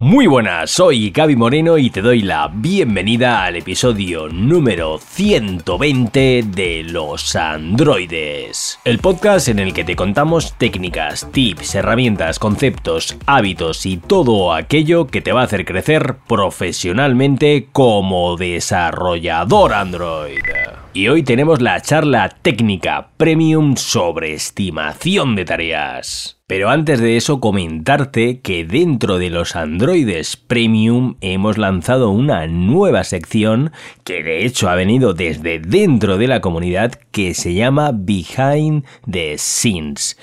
Muy buenas, soy Gaby Moreno y te doy la bienvenida al episodio número 120 de Los Androides. El podcast en el que te contamos técnicas, tips, herramientas, conceptos, hábitos y todo aquello que te va a hacer crecer profesionalmente como desarrollador Android. Y hoy tenemos la charla técnica premium sobre estimación de tareas. Pero antes de eso comentarte que dentro de los Androides Premium hemos lanzado una nueva sección que de hecho ha venido desde dentro de la comunidad que se llama Behind the Scenes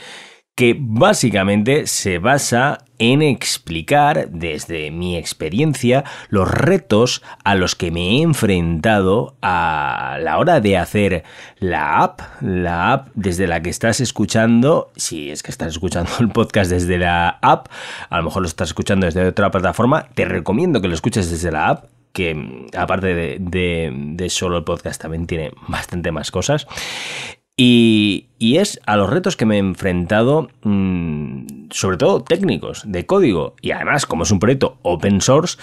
que básicamente se basa en explicar desde mi experiencia los retos a los que me he enfrentado a la hora de hacer la app, la app desde la que estás escuchando, si es que estás escuchando el podcast desde la app, a lo mejor lo estás escuchando desde otra plataforma, te recomiendo que lo escuches desde la app que aparte de, solo el podcast también tiene bastante más cosas. Y, es a los retos que me he enfrentado, mm, sobre todo técnicos, de código. Y además, como es un proyecto open source,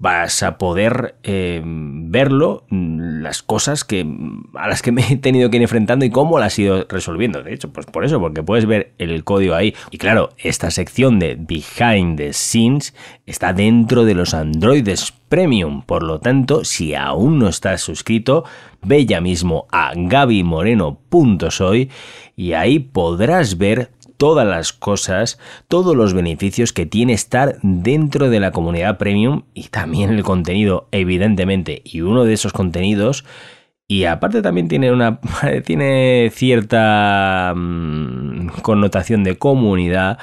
vas a poder eh, verlo, mm, las cosas que, a las que me he tenido que ir enfrentando y cómo las he ido resolviendo. De hecho, pues por eso, porque puedes ver el código ahí. Y claro, esta sección de Behind the Scenes está dentro de los Androides Premium. Por lo tanto, si aún no estás suscrito, ve ya mismo a gabymoreno.soy y ahí podrás ver todas las cosas, todos los beneficios que tiene estar dentro de la comunidad premium y también el contenido, evidentemente. Y uno de esos contenidos, y aparte también tiene una tiene cierta mm, connotación de comunidad.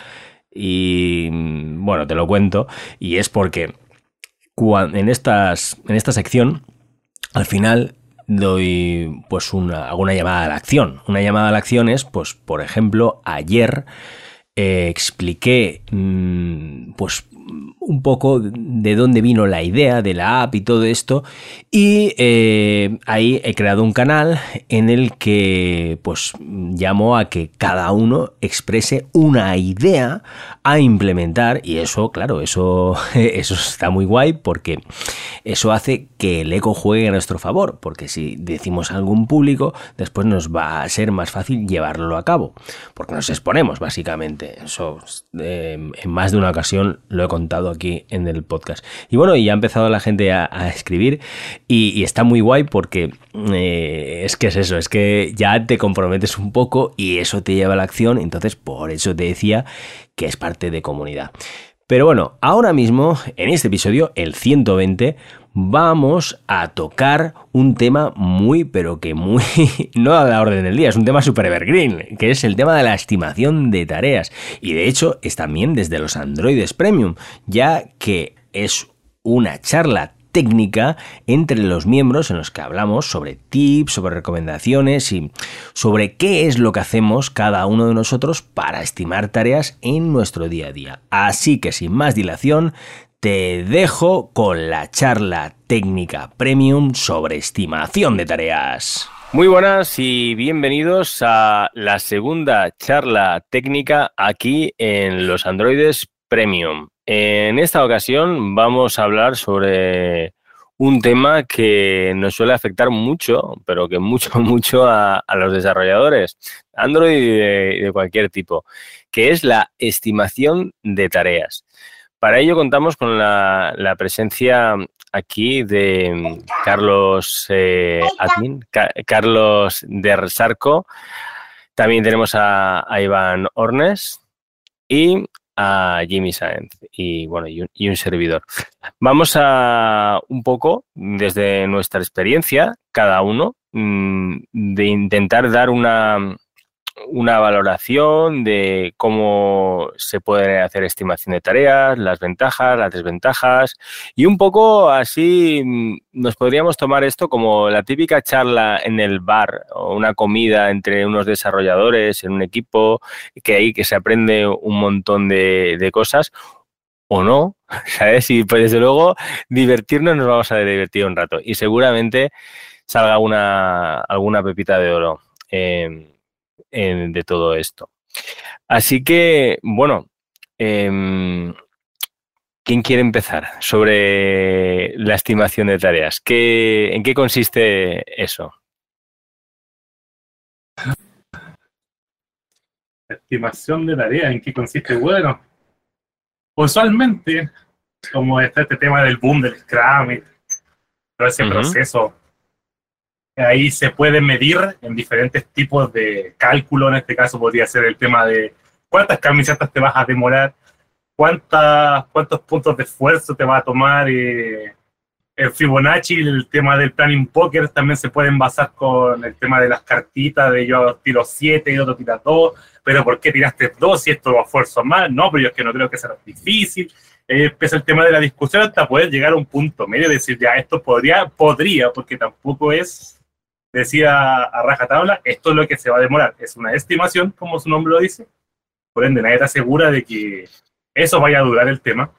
Y mm, bueno, te lo cuento. Y es porque en, estas, en esta sección, al final doy pues una, alguna llamada a la acción. Una llamada a la acción es, pues, por ejemplo, ayer eh, expliqué mm, pues un poco de dónde vino la idea de la app y todo esto. Y eh, ahí he creado un canal en el que pues llamo a que cada uno exprese una idea a implementar. Y eso, claro, eso, eso está muy guay porque eso hace que el eco juegue a nuestro favor. Porque si decimos algo en público, después nos va a ser más fácil llevarlo a cabo. Porque nos exponemos, básicamente. Eso eh, en más de una ocasión lo he contado aquí en el podcast. Y bueno, y ha empezado la gente a, escribir y, está muy guay porque eh, es que es eso, es que ya te comprometes un poco y eso te lleva a la acción, entonces por eso te decía que es parte de comunidad. Pero bueno, ahora mismo, en este episodio, el 120, vamos a tocar un tema muy, pero que muy, no a la orden del día, es un tema super evergreen, que es el tema de la estimación de tareas. Y de hecho es también desde los Androides Premium, ya que es una charla técnica entre los miembros en los que hablamos sobre tips, sobre recomendaciones y sobre qué es lo que hacemos cada uno de nosotros para estimar tareas en nuestro día a día. Así que sin más dilación, te dejo con la charla técnica premium sobre estimación de tareas. Muy buenas y bienvenidos a la segunda charla técnica aquí en los Androides Premium. En esta ocasión vamos a hablar sobre un tema que nos suele afectar mucho, pero que mucho, mucho a, los desarrolladores, Android y de, cualquier tipo, que es la estimación de tareas. Para ello contamos con la, presencia aquí de Carlos eh, Admin, Carlos de Sarco. También tenemos a, a Iván Ornes y a Jimmy Saenz y bueno y un, servidor. Vamos a un poco desde nuestra experiencia cada uno mm, de intentar dar una una valoración de cómo se puede hacer estimación de tareas, las ventajas, las desventajas y un poco así mm, nos podríamos tomar esto como la típica charla en el bar o una comida entre unos desarrolladores en un equipo que ahí que se aprende un montón de, de cosas o no, ¿sabes? Y pues desde luego divertirnos nos vamos a divertir un rato y seguramente salga alguna, pepita de oro. Eh, de todo esto. Así que, bueno, em, ¿Quién quiere empezar sobre la estimación de tareas? ¿En qué consiste eso? estimación de tareas, ¿en qué consiste? Bueno, usualmente, como está este tema del boom del Scrum y todo ese proceso, ahí se puede medir en diferentes tipos de cálculo. En este caso podría ser el tema de cuántas camisetas te vas a demorar, cuántas, cuántos puntos de esfuerzo te va a tomar. Eh, el Fibonacci, el tema del planning poker también se pueden basar con el tema de las cartitas, de yo tiro 7 y otro tira 2, pero ¿por qué tiraste 2 y esto lo esfuerzo más? No, pero yo es que no creo que sea difícil. Eh, empieza el tema de la discusión hasta poder llegar a un punto medio decir, ya, esto podría, podría, porque tampoco es, decía a rajatabla, esto es lo que se va a demorar. Es una estimación, como su nombre lo dice. Por ende, nadie está segura de que eso vaya a durar el tema.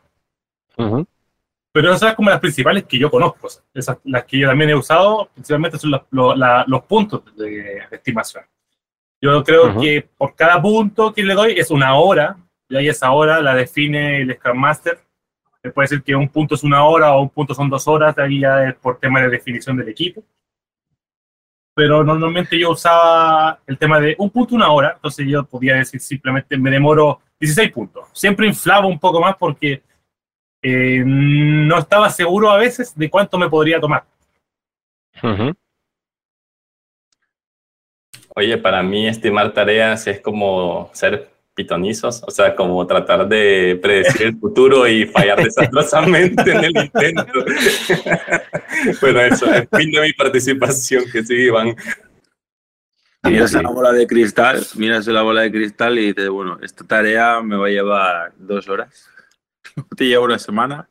Pero esas son como las principales que yo conozco. Esas, las que yo también he usado, principalmente son los, puntos de, estimación. Yo creo que por cada punto que le doy es una hora, y ahí esa hora la define el Scrum Master. Me puede decir que un punto es una hora o un punto son dos horas, ahí ya es por tema de definición del equipo. Pero normalmente yo usaba el tema de un punto, una hora, entonces yo podía decir simplemente me demoro 16 puntos. Siempre inflaba un poco más porque eh, no estaba seguro a veces de cuánto me podría tomar. Oye, para mí estimar tareas es como ser pitonizos, o sea, como tratar de predecir el futuro y fallar desastrosamente en el intento. bueno, eso es fin de mi participación, que sí, Iván. Miras la bola de cristal, miras la bola de cristal y dices, bueno, esta tarea me va a llevar dos horas. ¿Te lleva una semana?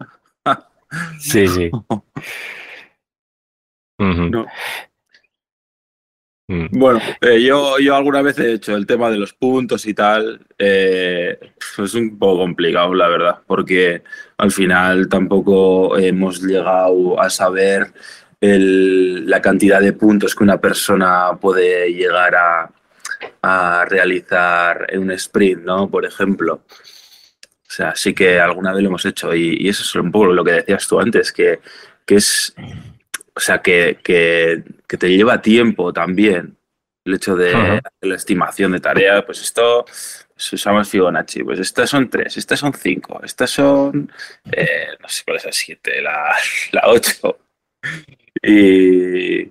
sí, sí. Mm. Bueno, eh, yo, yo alguna vez he hecho el tema de los puntos y tal. Eh, es un poco complicado, la verdad, porque al final tampoco hemos llegado a saber la cantidad de puntos que una persona puede llegar a, a realizar en un sprint, ¿no? Por ejemplo. O sea, sí que alguna vez lo hemos hecho y, eso es un poco lo que decías tú antes, que, que es o sea, que, que, te lleva tiempo también el hecho de la estimación de tareas, pues esto se usamos Fibonacci, pues estas son tres, estas son cinco, estas son, eh, no sé cuál es la siete, la, la ocho. Y,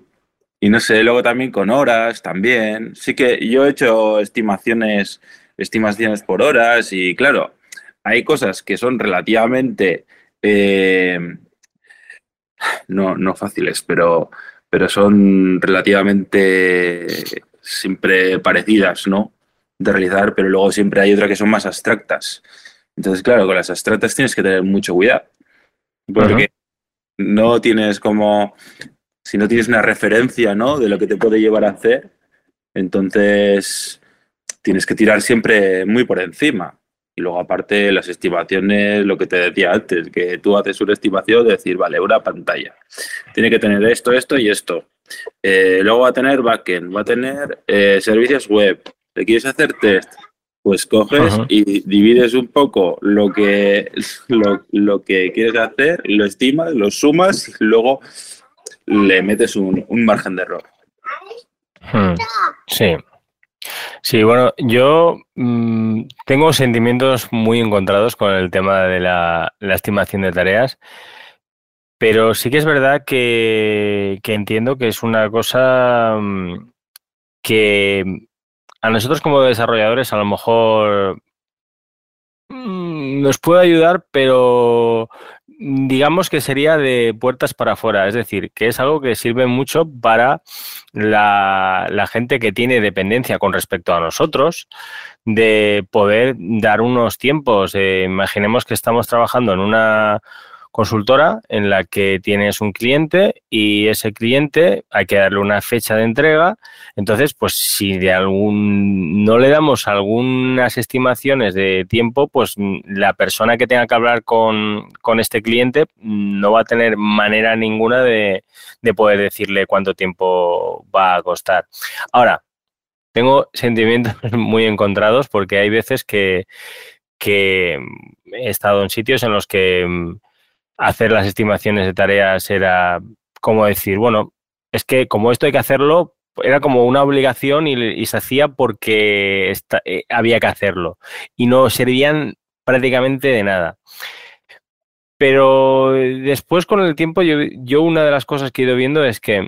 y no sé, luego también con horas, también. Sí que yo he hecho estimaciones, estimaciones por horas y claro, hay cosas que son relativamente eh, no, no fáciles, pero, pero son relativamente siempre parecidas, ¿no? De realizar, pero luego siempre hay otras que son más abstractas. Entonces, claro, con las abstractas tienes que tener mucho cuidado. Porque no tienes como. Si no tienes una referencia, ¿no? De lo que te puede llevar a hacer, entonces tienes que tirar siempre muy por encima. Y luego, aparte, las estimaciones, lo que te decía antes, que tú haces una estimación de decir, vale, una pantalla. Tiene que tener esto, esto y esto. Eh, luego va a tener backend, va a tener eh, servicios web. ¿Le quieres hacer test? Pues coges y divides un poco lo que, lo, que quieres hacer, lo estimas, lo sumas y luego le metes un, margen de error. Hmm. Sí. Sí, bueno, yo mm, tengo sentimientos muy encontrados con el tema de la, estimación de tareas, pero sí que es verdad que, entiendo que es una cosa mm, que a nosotros como desarrolladores a lo mejor mm, nos puede ayudar, pero digamos que sería de puertas para afuera, es decir, que es algo que sirve mucho para la, gente que tiene dependencia con respecto a nosotros, de poder dar unos tiempos. Eh, imaginemos que estamos trabajando en una consultora en la que tienes un cliente y ese cliente hay que darle una fecha de entrega. Entonces, pues si de algún no le damos algunas estimaciones de tiempo, pues mm, la persona que tenga que hablar con, este cliente no va a tener manera ninguna de, de poder decirle cuánto tiempo va a costar. Ahora, tengo sentimientos muy encontrados porque hay veces que que he estado en sitios en los que mm, hacer las estimaciones de tareas era como decir, bueno, es que como esto hay que hacerlo, era como una obligación y, se hacía porque eh, había que hacerlo y no servían prácticamente de nada. Pero después con el tiempo yo, una de las cosas que he ido viendo es que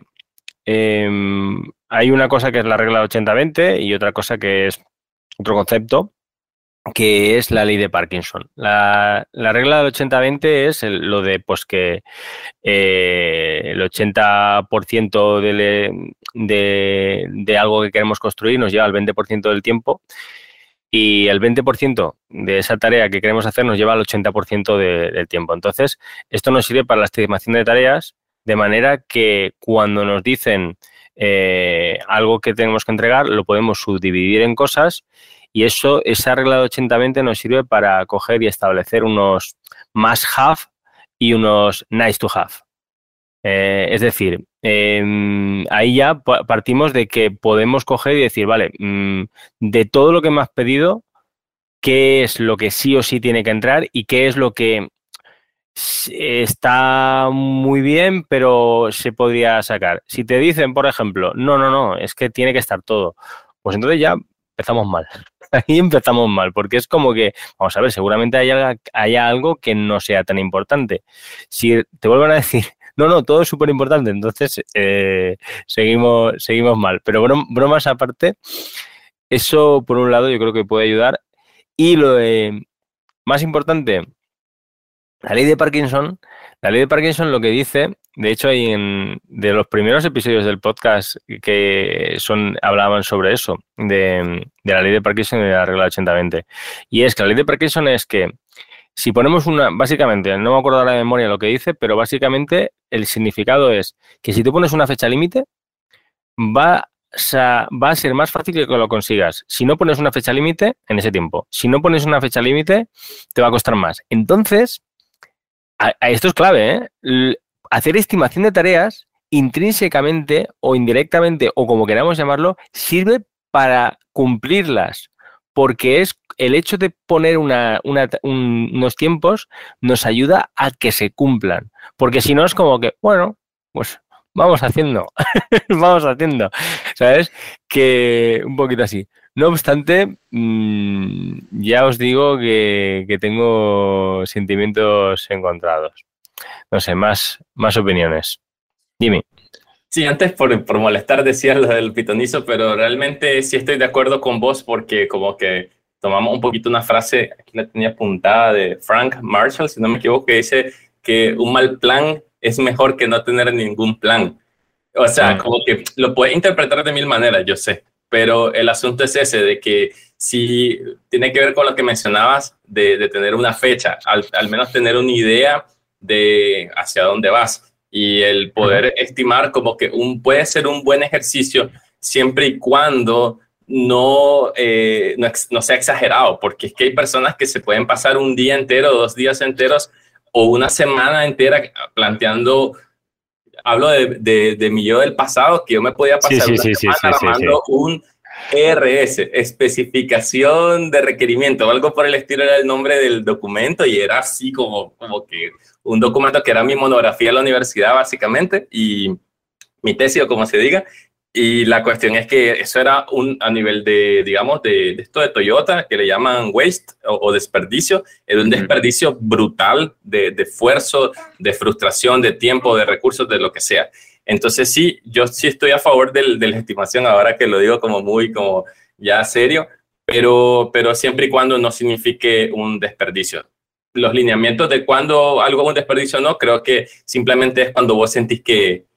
em, hay una cosa que es la regla 80-20 y otra cosa que es otro concepto que es la ley de Parkinson. La, regla del 80-20 es lo de pues que eh, el 80% de, de, de, algo que queremos construir nos lleva al 20% del tiempo y el 20% de esa tarea que queremos hacer nos lleva al 80% del tiempo. Entonces, esto nos sirve para la estimación de tareas de manera que cuando nos dicen eh, algo que tenemos que entregar, lo podemos subdividir en cosas y eso, esa regla de 80-20 nos sirve para coger y establecer unos must have y unos nice to have. Eh, es decir, em, ahí ya partimos de que podemos coger y decir, vale, mm, de todo lo que me has pedido, ¿qué es lo que sí o sí tiene que entrar y qué es lo que está muy bien, pero se podría sacar? Si te dicen, por ejemplo, no, no, no, es que tiene que estar todo, pues entonces ya empezamos mal. ahí empezamos mal, porque es como que, vamos a ver, seguramente haya, algo que no sea tan importante. Si te vuelven a decir, no, no, todo es súper importante, entonces eh, seguimos, seguimos mal. Pero bromas aparte, eso por un lado yo creo que puede ayudar. Y lo más importante, la ley de Parkinson, la ley de Parkinson lo que dice, de hecho hay en de los primeros episodios del podcast que son hablaban sobre eso, de, la ley de Parkinson y de la regla 80-20. Y es que la ley de Parkinson es que si ponemos una, básicamente, no me acuerdo la memoria lo que dice, pero básicamente el significado es que si tú pones una fecha límite, va a ser más fácil que lo consigas. Si no pones una fecha límite en ese tiempo, si no pones una fecha límite, te va a costar más. Entonces, esto es clave, ¿eh? hacer estimación de tareas intrínsecamente o indirectamente o como queramos llamarlo, sirve para cumplirlas, porque es el hecho de poner unos tiempos nos ayuda a que se cumplan, porque si no es como que, bueno, pues vamos haciendo, vamos haciendo, ¿sabes? Que un poquito así. No obstante, mm, ya os digo que, tengo sentimientos encontrados. No sé, más, más opiniones. Dime. Sí, antes por, por molestar decías lo del pitonizo, pero realmente sí estoy de acuerdo con vos porque como que tomamos un poquito una frase, aquí la tenía apuntada de Frank Marshall, si no me equivoco, que dice que un mal plan es mejor que no tener ningún plan. O sea, ah. como que lo puedes interpretar de mil maneras, yo sé, pero el asunto es ese, de que si tiene que ver con lo que mencionabas, de, tener una fecha, al, menos tener una idea de hacia dónde vas y el poder estimar como que un, puede ser un buen ejercicio siempre y cuando no, eh, no, no, sea exagerado, porque es que hay personas que se pueden pasar un día entero, dos días enteros o una semana entera planteando hablo de, de, mi yo del pasado, que yo me podía pasar una semana armando un ERS, especificación de requerimiento, o algo por el estilo era el nombre del documento y era así como, como que un documento que era mi monografía en la universidad básicamente y mi tesis o como se diga, y la cuestión es que eso era un, a nivel de, digamos, de, esto de Toyota, que le llaman waste o, desperdicio, era un desperdicio brutal de, esfuerzo, de frustración, de tiempo, de recursos, de lo que sea. Entonces sí, yo sí estoy a favor del, de la estimación, ahora que lo digo como muy, como ya serio, pero, pero siempre y cuando no signifique un desperdicio. Los lineamientos de cuando algo es un desperdicio no, creo que simplemente es cuando vos sentís que,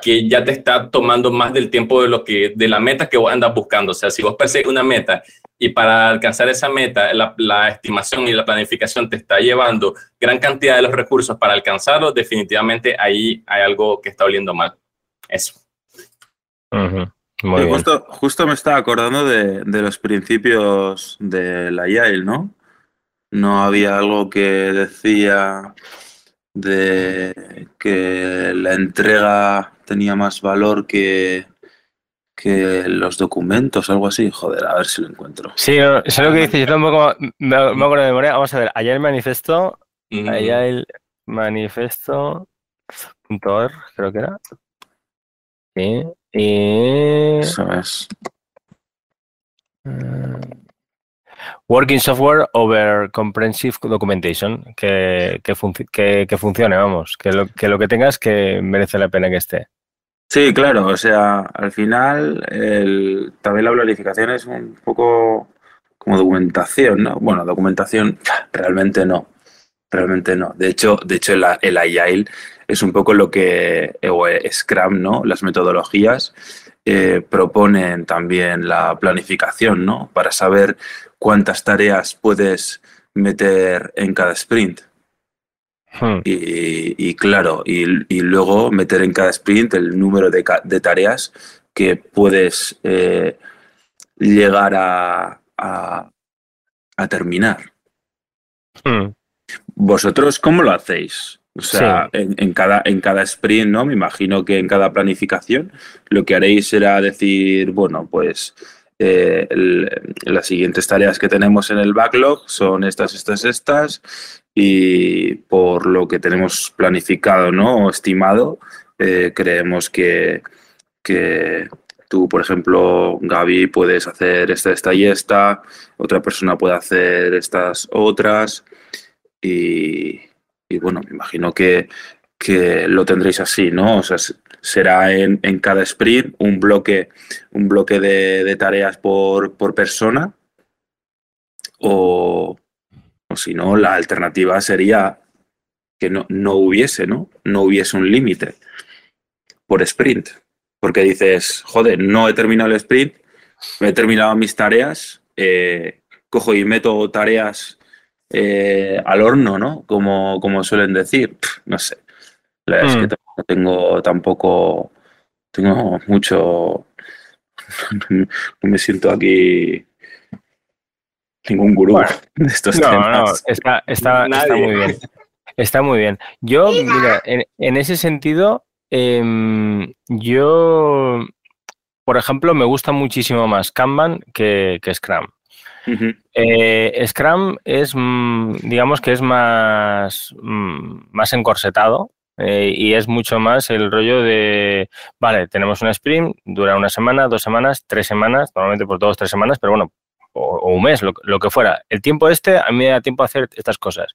que ya te está tomando más del tiempo de lo que de la meta que vos andas buscando. O sea, si vos persigues una meta y para alcanzar esa meta la, estimación y la planificación te está llevando gran cantidad de los recursos para alcanzarlo, definitivamente ahí hay algo que está oliendo mal. Eso. justo, justo, me estaba acordando de, de los principios de la Yale, ¿no? No había algo que decía de que la entrega tenía más valor que, que los documentos, algo así. Joder, a ver si lo encuentro. Sí, eso es lo que dices. Yo tampoco me, me acuerdo de memoria. Vamos a ver, allá el manifiesto, Mm, allá el manifiesto.org, creo que era. Sí. Y. Eso es. Working Software over Comprehensive Documentation. Que, que, funci- que, que funcione, vamos. Que lo, que lo que tengas que merece la pena que esté. Sí, claro, o sea, al final el- también la planificación es un poco como documentación, ¿no? Bueno, documentación realmente no, realmente no. De hecho, de hecho el, el Agile es un poco lo que o Scrum, ¿no? Las metodologías eh, proponen también la planificación, ¿no? Para saber cuántas tareas puedes meter en cada sprint. Hmm. Y, y claro, y, y luego meter en cada sprint el número de tareas que puedes eh, llegar a, a- a terminar. Hmm. ¿Vosotros cómo lo hacéis? O sea, en, en cada, en cada sprint, ¿no? Me imagino que en cada planificación lo que haréis será decir, bueno, pues eh, el- las siguientes tareas que tenemos en el backlog son estas, estas, estas, y por lo que tenemos planificado, ¿no? O estimado, eh, creemos que, que tú, por ejemplo, Gaby, puedes hacer esta, esta y esta, otra persona puede hacer estas otras, y, y bueno, me imagino que, que lo tendréis así, ¿no? O sea, será en, en cada sprint un bloque, un bloque de, de tareas por, por persona, o, o si no, la alternativa sería que no, no hubiese, ¿no? No hubiese un límite por sprint. Porque dices, joder, no he terminado el sprint, he terminado mis tareas, eh, cojo y meto tareas eh, al horno, ¿no? Como, como suelen decir. Pff, no sé. La verdad Mm. es que tampoco tengo tampoco tengo mucho. No me siento aquí ningún gurú Bueno, de estos No, temas. no, está, está, está muy bien. Está muy bien. Yo, mira, en, en ese sentido, em, yo, por ejemplo, me gusta muchísimo más Kanban que, que Scrum. Eh, Scrum es, mm, digamos que es más, mm, más encorsetado eh, y es mucho más el rollo de, vale, tenemos un sprint, dura una semana, dos semanas, tres semanas, normalmente por dos, tres semanas, pero bueno, o, un mes, lo, que fuera. El tiempo este a mí me da tiempo a hacer estas cosas.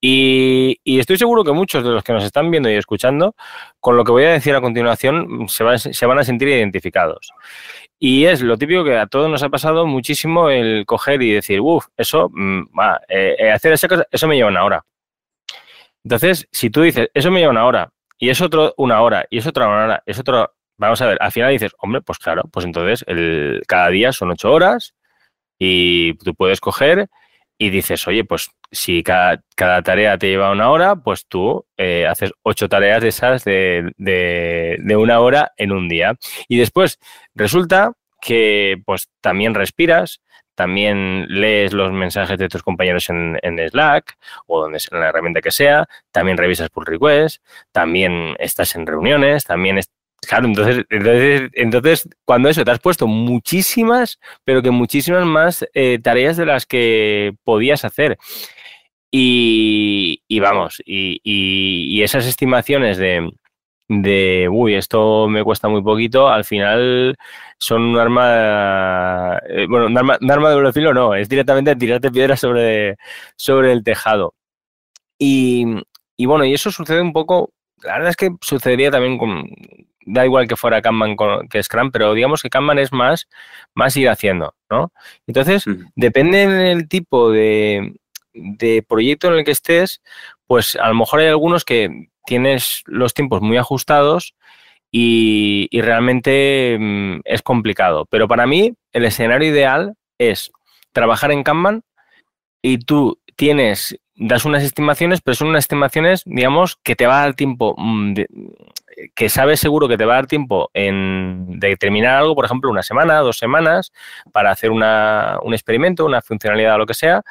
Y, estoy seguro que muchos de los que nos están viendo y escuchando, con lo que voy a decir a continuación, se van a sentir identificados. Y es lo típico que a todos nos ha pasado muchísimo el coger y decir, uff, eso, mm, va, eh, eh, hacer esa cosa, eso me lleva una hora. Entonces, si tú dices, eso me lleva una hora, y es otro una hora, y es otra una hora, es otro, vamos a ver, al final dices, hombre, pues claro, pues entonces el, cada día son ocho horas, y tú puedes coger y dices, oye, pues si cada, cada tarea te lleva una hora, pues tú eh, haces ocho tareas de esas de, de, de una hora en un día. Y después resulta que pues también respiras, también lees los mensajes de tus compañeros en, en Slack o donde sea, en la herramienta que sea, también revisas pull request, también estás en reuniones, también es- Claro, entonces, entonces, entonces, cuando eso te has puesto muchísimas, pero que muchísimas más eh, tareas de las que podías hacer. Y, vamos, y, esas estimaciones de, uy, esto me cuesta muy poquito, al final son un arma, eh, bueno, un arma, un arma de doble filo no, es directamente tirarte piedras sobre, sobre el tejado. Y, y bueno, y eso sucede un poco, la verdad es que sucedería también con, da igual que fuera Kanban que Scrum, pero digamos que Kanban es más, más ir haciendo, ¿no? Entonces, depende del tipo de, de proyecto en el que estés, pues a lo mejor hay algunos que tienes los tiempos muy ajustados y, y realmente mm, es complicado. Pero para mí, el escenario ideal es trabajar en Kanban y tú tienes, das unas estimaciones, pero son unas estimaciones, digamos, que te va a dar tiempo, mm, de- que sabes seguro que te va a dar tiempo en de terminar algo, por ejemplo, una semana, dos semanas, para hacer una, un experimento, una funcionalidad o lo que sea.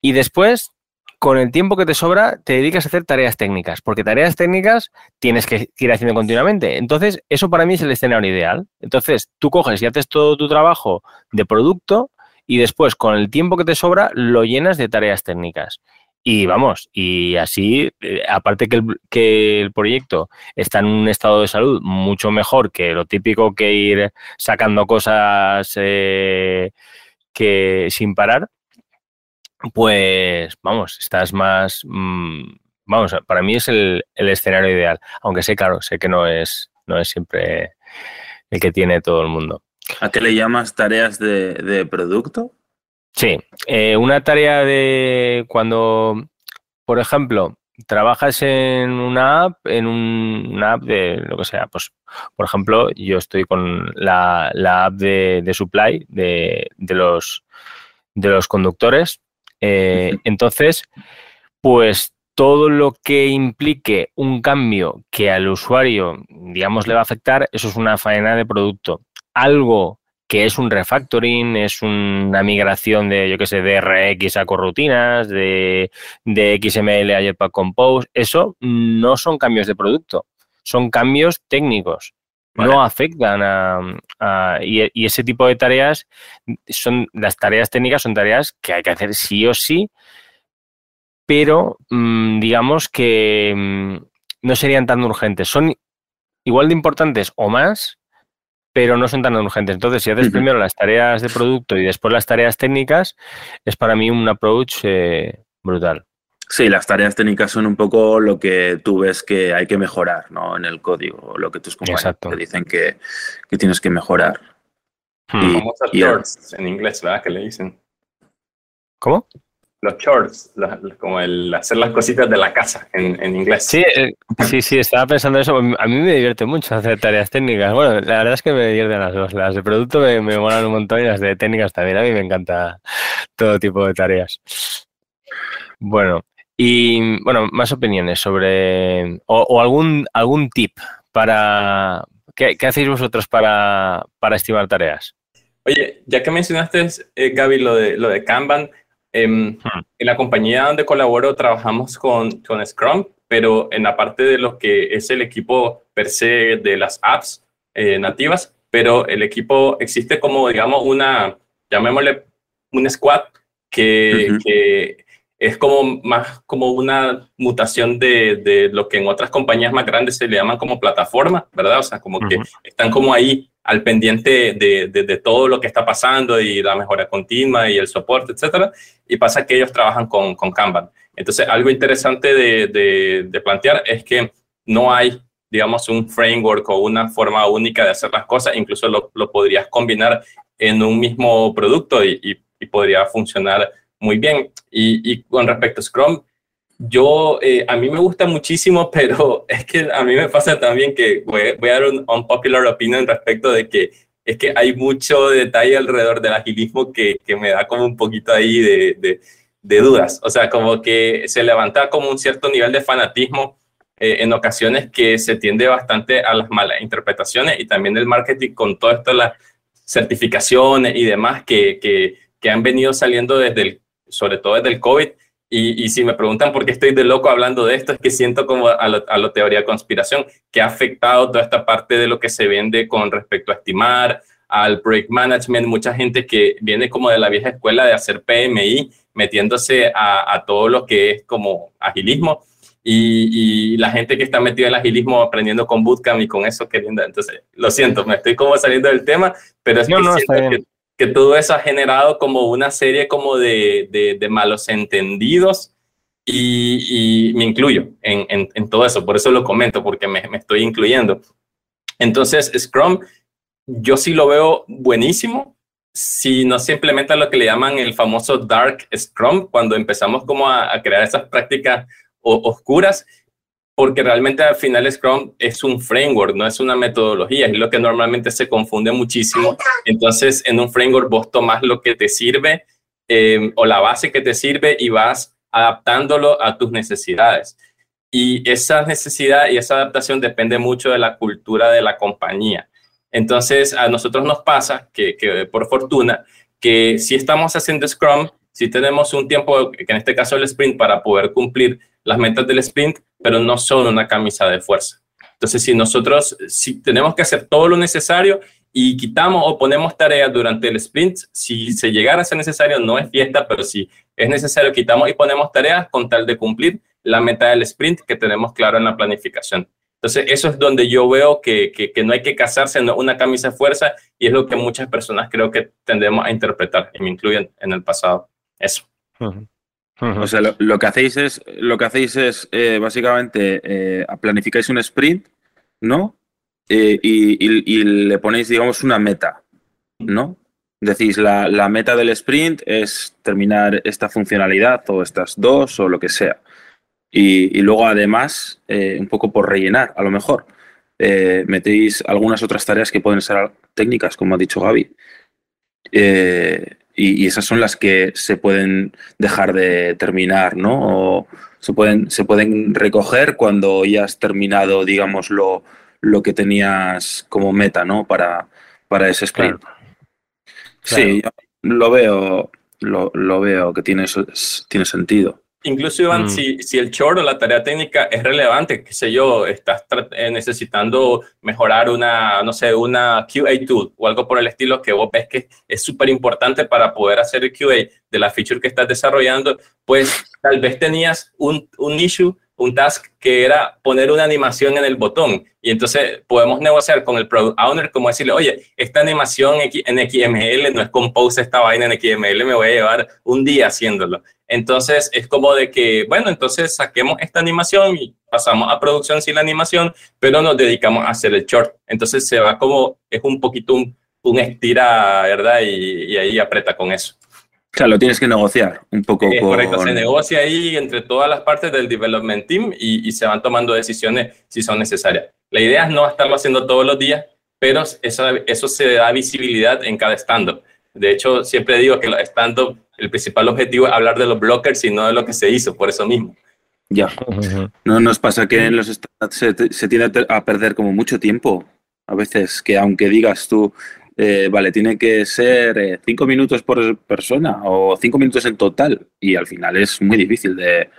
Y después, con el tiempo que te sobra te dedicas a hacer tareas técnicas, porque tareas técnicas tienes que ir haciendo continuamente. Entonces, eso para mí es el escenario ideal. Entonces, tú coges y haces todo tu trabajo de producto y después, con el tiempo que te sobra, lo llenas de tareas técnicas. Y vamos, y así, eh, aparte que el, que el proyecto está en un estado de salud mucho mejor que lo típico que ir sacando cosas eh, que sin parar, pues vamos, estás más, mm, vamos, para mí es el, el, escenario ideal, aunque sé, claro, sé que no es, no es siempre el que tiene todo el mundo. ¿A qué le llamas tareas de, de producto? Sí, eh, una tarea de cuando, por ejemplo, trabajas en una app, en un, una app de lo que sea, pues, por ejemplo, yo estoy con la, la app de, de supply de, de, los, de los conductores. Eh, entonces, pues todo lo que implique un cambio que al usuario, digamos, le va a afectar, eso es una faena de producto. Algo que es un refactoring, es una migración de, yo qué sé, de RX a corrutinas, de, de XML a Jetpack Compose, eso no son cambios de producto, son cambios técnicos. Vale. No afectan a, a y, y, ese tipo de tareas son las tareas técnicas son tareas que hay que hacer sí o sí, pero mmm, digamos que mmm, no serían tan urgentes. Son igual de importantes o más, pero no son tan urgentes. Entonces, si haces uh -huh. primero las tareas de producto y después las tareas técnicas, es para mí un approach eh, brutal. Sí, las tareas técnicas son un poco lo que tú ves que hay que mejorar ¿no? en el código, lo que tus compañeros Exacto. te dicen que, que, tienes que mejorar. Hmm. Y, y en inglés, ¿verdad? Que le dicen. ¿Cómo? Los chores, la, como el hacer las cositas de la casa en, en inglés. Sí, eh, sí, sí, estaba pensando eso. A mí me divierte mucho hacer tareas técnicas. Bueno, la verdad es que me divierten las dos. Las de producto me, me molan un montón y las de técnicas también. A mí me encanta todo tipo de tareas. Bueno, y bueno, más opiniones sobre o, o algún algún tip para ¿qué, qué hacéis vosotros para, para estimar tareas? Oye, ya que mencionaste, eh, Gaby, lo de, lo de Kanban, eh, hmm. en la compañía donde colaboro trabajamos con, con, Scrum, pero en la parte de lo que es el equipo per se de las apps eh, nativas, pero el equipo existe como, digamos, una, llamémosle un squad que, uh -huh. que es como más como una mutación de, de, lo que en otras compañías más grandes se le llaman como plataforma, ¿verdad? O sea, como uh -huh. que están como ahí al pendiente de, todo lo que está pasando y la mejora continua y el soporte, etcétera. Y pasa que ellos trabajan con, con Kanban. Entonces, algo interesante de, plantear es que no hay, digamos, un framework o una forma única de hacer las cosas. Incluso lo, podrías combinar en un mismo producto y podría funcionar muy bien. Y, y, con respecto a Scrum, yo, eh, a mí me gusta muchísimo, pero es que a mí me pasa también que voy, voy a dar un unpopular opinion respecto de que es que hay mucho detalle alrededor del agilismo que, que me da como un poquito ahí de, de, de, dudas. O sea, como que se levanta como un cierto nivel de fanatismo eh, en ocasiones que se tiende bastante a las malas interpretaciones y también el marketing con todo esto, las certificaciones y demás que, que, que han venido saliendo desde el, sobre todo desde el COVID y, y, si me preguntan por qué estoy de loco hablando de esto, es que siento como a la a lo teoría de conspiración, que ha afectado toda esta parte de lo que se vende con respecto a estimar, al break management, mucha gente que viene como de la vieja escuela de hacer PMI, metiéndose a, a todo lo que es como agilismo, y, y, la gente que está metida en el agilismo aprendiendo con Bootcamp y con eso queriendo, entonces, lo siento, me estoy como saliendo del tema, pero es no, que no, siento que que todo eso ha generado como una serie como de, de, malos entendidos y, me incluyo en, en, todo eso, por eso lo comento, porque me, me, estoy incluyendo. Entonces, Scrum, yo sí lo veo buenísimo, si no se lo que le llaman el famoso Dark Scrum, cuando empezamos como a, a crear esas prácticas oscuras, porque realmente al final Scrum es un framework, no es una metodología, es lo que normalmente se confunde muchísimo. Entonces, en un framework vos tomas lo que te sirve eh, o la base que te sirve y vas adaptándolo a tus necesidades. Y esa necesidad y esa adaptación depende mucho de la cultura de la compañía. Entonces, a nosotros nos pasa que, que por fortuna, que si estamos haciendo Scrum, si tenemos un tiempo, que en este caso el sprint, para poder cumplir las metas del sprint, pero no son una camisa de fuerza. Entonces, si nosotros si tenemos que hacer todo lo necesario y quitamos o ponemos tareas durante el sprint, si se llegara a ser necesario, no es fiesta, pero si es necesario, quitamos y ponemos tareas con tal de cumplir la meta del sprint que tenemos claro en la planificación. Entonces, eso es donde yo veo que, que, no hay que casarse en una camisa de fuerza y es lo que muchas personas creo que tendemos a interpretar y me incluyen en el pasado. Eso. O sea, lo, que hacéis es, lo que hacéis es eh, básicamente eh, planificáis un sprint, ¿no? Eh, y, le ponéis, digamos, una meta, ¿no? Decís, la, la, meta del sprint es terminar esta funcionalidad o estas dos o lo que sea. Y, luego, además, un poco por rellenar, a lo mejor, metéis algunas otras tareas que pueden ser técnicas, como ha dicho Gaby. Eh, y, esas son las que se pueden dejar de terminar, ¿no? O se pueden, se pueden recoger cuando ya has terminado, digamos, lo, lo que tenías como meta, ¿no? Para, para ese sprint. Sí, lo veo, lo, lo, veo que tiene, tiene sentido. Incluso, Iván, mm. si, si, el chore o la tarea técnica es relevante, qué sé yo, estás eh, necesitando mejorar una, no sé, una QA tool o algo por el estilo que vos ves que es súper importante para poder hacer el QA de la feature que estás desarrollando, pues tal vez tenías un, un issue un task que era poner una animación en el botón. Y entonces podemos negociar con el product owner como decirle, oye, esta animación en XML no es compose esta vaina en XML, me voy a llevar un día haciéndolo. Entonces es como de que, bueno, entonces saquemos esta animación y pasamos a producción sin la animación, pero nos dedicamos a hacer el short. Entonces se va como, es un poquito un, un estira, ¿verdad? Y, y ahí aprieta con eso. Claro, lo tienes que negociar un poco. Es correcto, se negocia ahí entre todas las partes del development team y, se van tomando decisiones si son necesarias. La idea es no estarlo haciendo todos los días, pero eso, eso se da visibilidad en cada stand-up. De hecho, siempre digo que los stand-up, el principal objetivo es hablar de los blockers y no de lo que se hizo, por eso mismo. Ya. No nos pasa que en los stand se, se tiende a perder como mucho tiempo. A veces que aunque digas tú, eh, vale, tiene que ser eh, cinco minutos por persona o cinco minutos en total y al final es muy difícil de,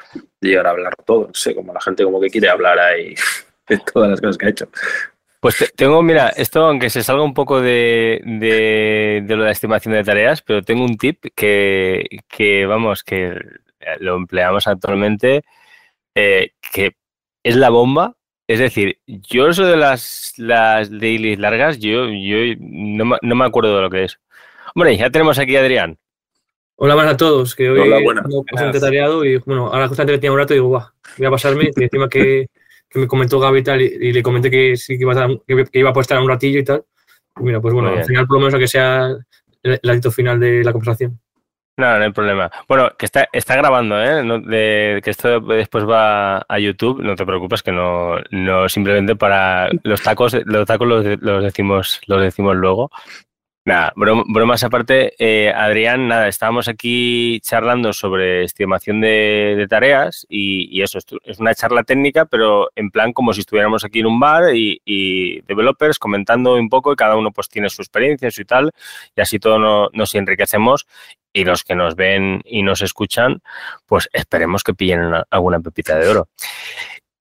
llegar a hablar todo, no sé, como la gente como que quiere hablar ahí de todas las cosas que ha hecho. Pues tengo, mira, esto aunque se salga un poco de, de, lo de la estimación de tareas, pero tengo un tip que, que vamos, que lo empleamos actualmente, eh, que es la bomba es decir, yo eso de las, las dailies largas, yo, yo no, no, me acuerdo de lo que es. Hombre, ya tenemos aquí a Adrián. Hola, buenas a todos, que hoy Hola, bastante tareado y bueno, ahora justamente tenía un rato y digo, guau, voy a pasarme, y encima que, que, me comentó Gaby y tal, y, le comenté que sí que iba, a que, iba a poder estar un ratillo y tal. mira, pues bueno, al final por lo menos a que sea el, el acto final de la conversación. No, no hay problema. Bueno, que está, está grabando, ¿eh? que esto después va a YouTube, no te preocupes, que no, no simplemente para los tacos, los tacos los, los decimos, los decimos luego. Nada, bromas aparte, eh, Adrián, nada, estábamos aquí charlando sobre estimación de, tareas y, eso, es una charla técnica, pero en plan como si estuviéramos aquí en un bar y, developers comentando un poco y cada uno pues tiene su experiencia y tal, y así todo nos enriquecemos y los que nos ven y nos escuchan, pues esperemos que pillen alguna pepita de oro.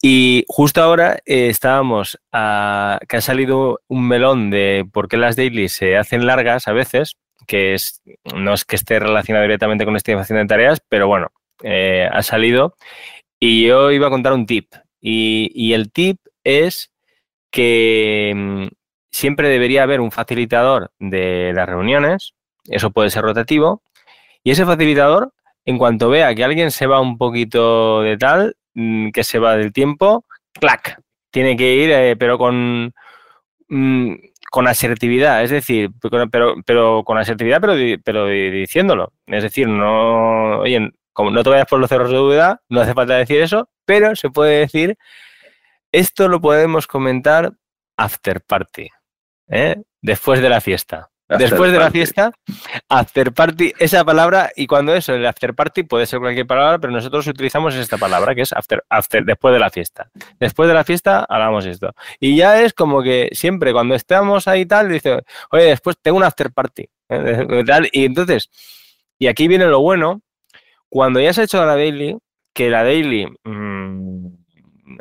Y justo ahora eh, estábamos a, que ha salido un melón de por qué las dailies se hacen largas a veces, que es, no es que esté relacionado directamente con la estimación de tareas, pero bueno, eh, ha salido. Y yo iba a contar un tip. Y, y el tip es que mm, siempre debería haber un facilitador de las reuniones, eso puede ser rotativo, y ese facilitador, en cuanto vea que alguien se va un poquito de tal, mm, que se va del tiempo, ¡clac! Tiene que ir, eh, pero con, mm, con asertividad, es decir, pero, pero con asertividad, pero, pero diciéndolo. Es decir, no, oye, como no te vayas por los cerros de duda, no hace falta decir eso, pero se puede decir, esto lo podemos comentar after party, ¿eh? después de la fiesta. Después de la fiesta, after party, esa palabra, y cuando eso, el after party puede ser cualquier palabra, pero nosotros utilizamos esta palabra, que es after, after, después de la fiesta. Después de la fiesta, hablamos esto. Y ya es como que siempre cuando estamos ahí tal, dice, oye, después tengo un after party. ¿eh? Y entonces, Y aquí viene lo bueno, cuando ya se ha hecho la daily, que la daily mm,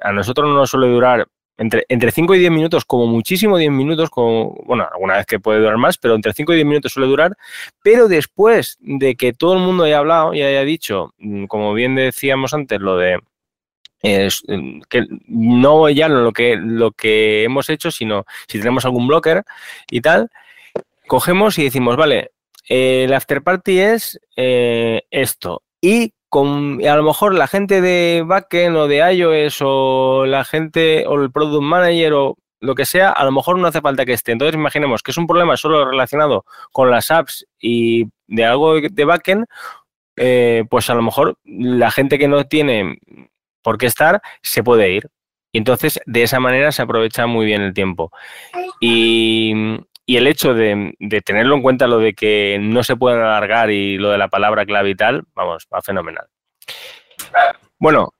a nosotros no nos suele durar entre, entre 5 y 10 minutos, como muchísimo 10 minutos, como, bueno, alguna vez que puede durar más, pero entre 5 y 10 minutos suele durar, pero después de que todo el mundo haya hablado y haya dicho, mm, como bien decíamos antes, lo de es, mm, que no ya lo que, lo que hemos hecho, sino si tenemos algún blocker y tal, cogemos y decimos, vale, el after party es eh, esto. Y con, a lo mejor la gente de backend o de iOS o la gente o el product manager o lo que sea, a lo mejor no hace falta que esté. Entonces imaginemos que es un problema solo relacionado con las apps y de algo de backend, eh, pues a lo mejor la gente que no tiene por qué estar se puede ir. Y entonces de esa manera se aprovecha muy bien el tiempo. Y, y el hecho de, tenerlo en cuenta, lo de que no se pueden alargar y lo de la palabra clave y tal, vamos, va fenomenal. Bueno,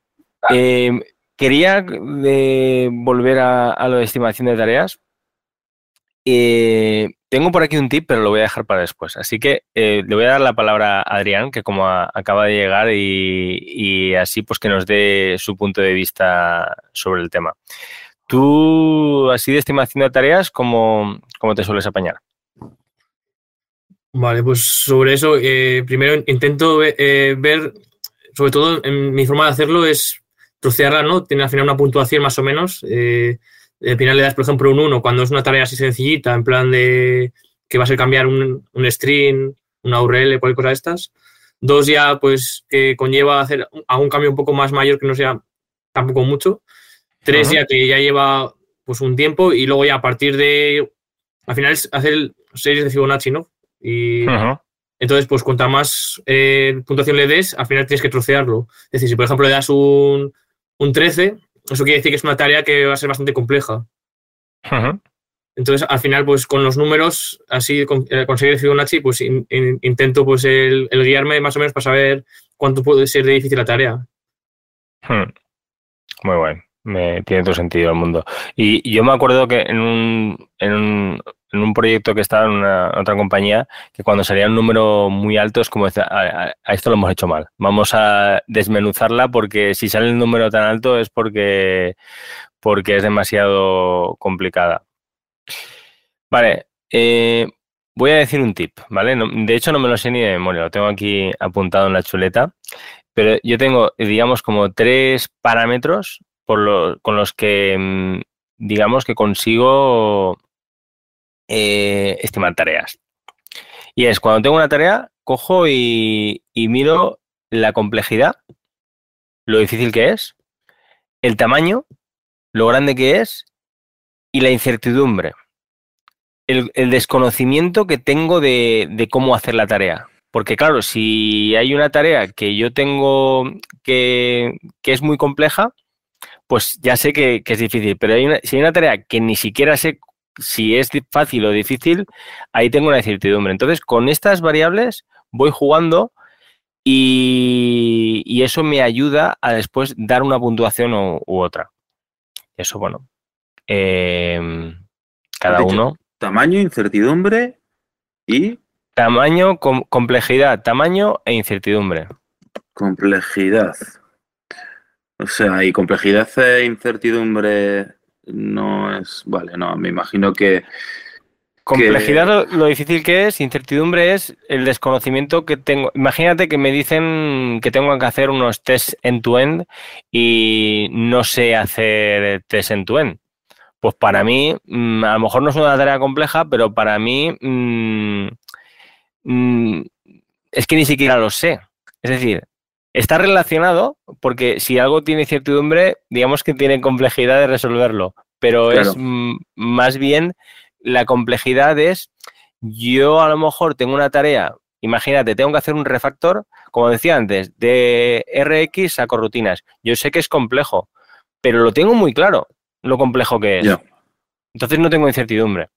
eh, quería eh, volver a, lo de estimación de tareas. Eh, tengo por aquí un tip, pero lo voy a dejar para después. Así que le voy a dar la palabra a Adrián, que como acaba de llegar y, y, así pues que nos dé su punto de vista sobre el tema. Tú, así de estimación de tareas, ¿cómo, te sueles apañar? Vale, pues sobre eso, eh, primero intento eh, ver, sobre todo en mi forma de hacerlo es trocearla, ¿no? Tiene al final una puntuación más o menos. Eh, al final le das, por ejemplo, un 1 cuando es una tarea así sencillita, en plan de que vas a cambiar un, un string, una URL, cualquier cosa de estas. Dos ya, pues, que conlleva hacer algún cambio un poco más mayor que no sea tampoco mucho. Tres ya que ya lleva pues un tiempo y luego ya a partir de, al final es hacer series de Fibonacci, ¿no? Y entonces, pues cuanta más eh, puntuación le des, al final tienes que trocearlo. Es decir, si por ejemplo le das un, un 13, eso quiere decir que es una tarea que va a ser bastante compleja. Entonces, al final, pues con los números, así eh, conseguir Fibonacci, pues intento pues el, guiarme más o menos para saber cuánto puede ser de difícil la tarea. Muy bueno me tiene todo sentido el mundo. Y, yo me acuerdo que en un, en un, en un proyecto que estaba en una otra compañía, que cuando salía un número muy alto es como decir, a, esto lo hemos hecho mal. Vamos a desmenuzarla porque si sale el número tan alto es porque, porque es demasiado complicada. Vale, eh, voy a decir un tip, ¿vale? de hecho no me lo sé ni de memoria, lo tengo aquí apuntado en la chuleta, pero yo tengo, digamos, como tres parámetros con los que, mm, digamos, que consigo eh, estimar tareas. Y es cuando tengo una tarea, cojo y, miro la complejidad, lo difícil que es, el tamaño, lo grande que es y la incertidumbre. El, desconocimiento que tengo de, de, cómo hacer la tarea. Porque claro, si hay una tarea que yo tengo que, que es muy compleja, pues ya sé que, es difícil. Pero hay si hay una tarea que ni siquiera sé si es fácil o difícil, ahí tengo una incertidumbre. Entonces, con estas variables voy jugando y, eso me ayuda a después dar una puntuación u, otra. Eso, bueno, em, cada uno. Tamaño, incertidumbre y... Tamaño, complejidad, tamaño e incertidumbre. Complejidad. O sea, y complejidad e incertidumbre no es. Vale, no, me imagino que. Complejidad, Lo, difícil que es, incertidumbre es el desconocimiento que tengo. Imagínate que me dicen que tengo que hacer unos test end-to-end y no sé hacer test end-to-end. Pues para mí, mm, a lo mejor no es una tarea compleja, pero para mí mm, mm, es que ni siquiera lo sé. Es decir, Está relacionado porque si algo tiene incertidumbre, digamos que tiene complejidad de resolverlo, pero es más bien la complejidad es yo a lo mejor tengo una tarea, imagínate, tengo que hacer un refactor, como decía antes, de RX a corrutinas. Yo sé que es complejo, pero lo tengo muy claro lo complejo que es. Entonces no tengo incertidumbre.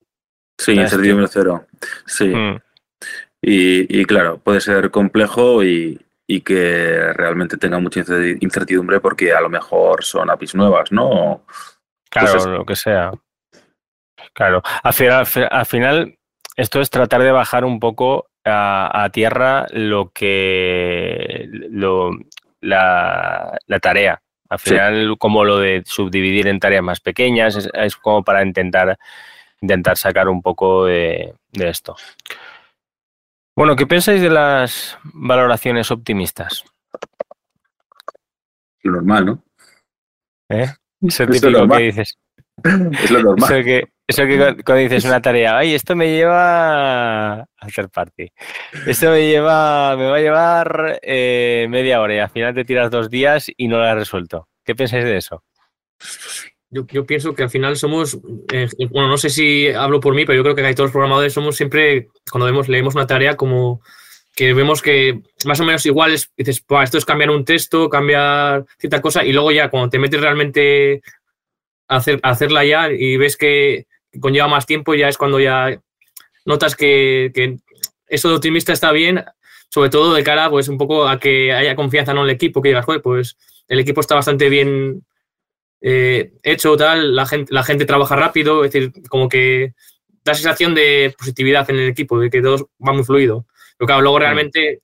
Sí, incertidumbre cero. Sí. Mm. Y, y, claro, puede ser complejo y, y que realmente tenga mucha incertidumbre porque a lo mejor son APIs nuevas, ¿no? Claro, lo que sea. Claro, al final, al final esto es tratar de bajar un poco a, tierra lo que lo, la, tarea. Al final, como lo de subdividir en tareas más pequeñas, es, como para intentar, intentar sacar un poco de, esto. Bueno, ¿qué pensáis de las valoraciones optimistas? Lo normal, ¿no? ¿Eh? Eso es típico que dices. Es lo normal. Eso que, eso que cuando dices una tarea, ay, esto me lleva a hacer party. Esto me lleva, me va a llevar eh, media hora y al final te tiras dos días y no lo has resuelto. ¿Qué pensáis de eso? Yo, pienso que al final somos, eh, bueno, no sé si hablo por mí, pero yo creo que todos los programadores somos siempre, cuando vemos, leemos una tarea como que vemos que más o menos igual es, dices, esto es cambiar un texto, cambiar cierta cosa, y luego ya cuando te metes realmente a, hacer, hacerla ya y ves que, conlleva más tiempo, ya es cuando ya notas que, eso de optimista está bien, sobre todo de cara pues un poco a que haya confianza en el equipo, que digas, pues el equipo está bastante bien eh, hecho, tal, la gente, la gente trabaja rápido, es decir, como que da sensación de positividad en el equipo, de que todo va muy fluido. Pero claro, luego mm. realmente,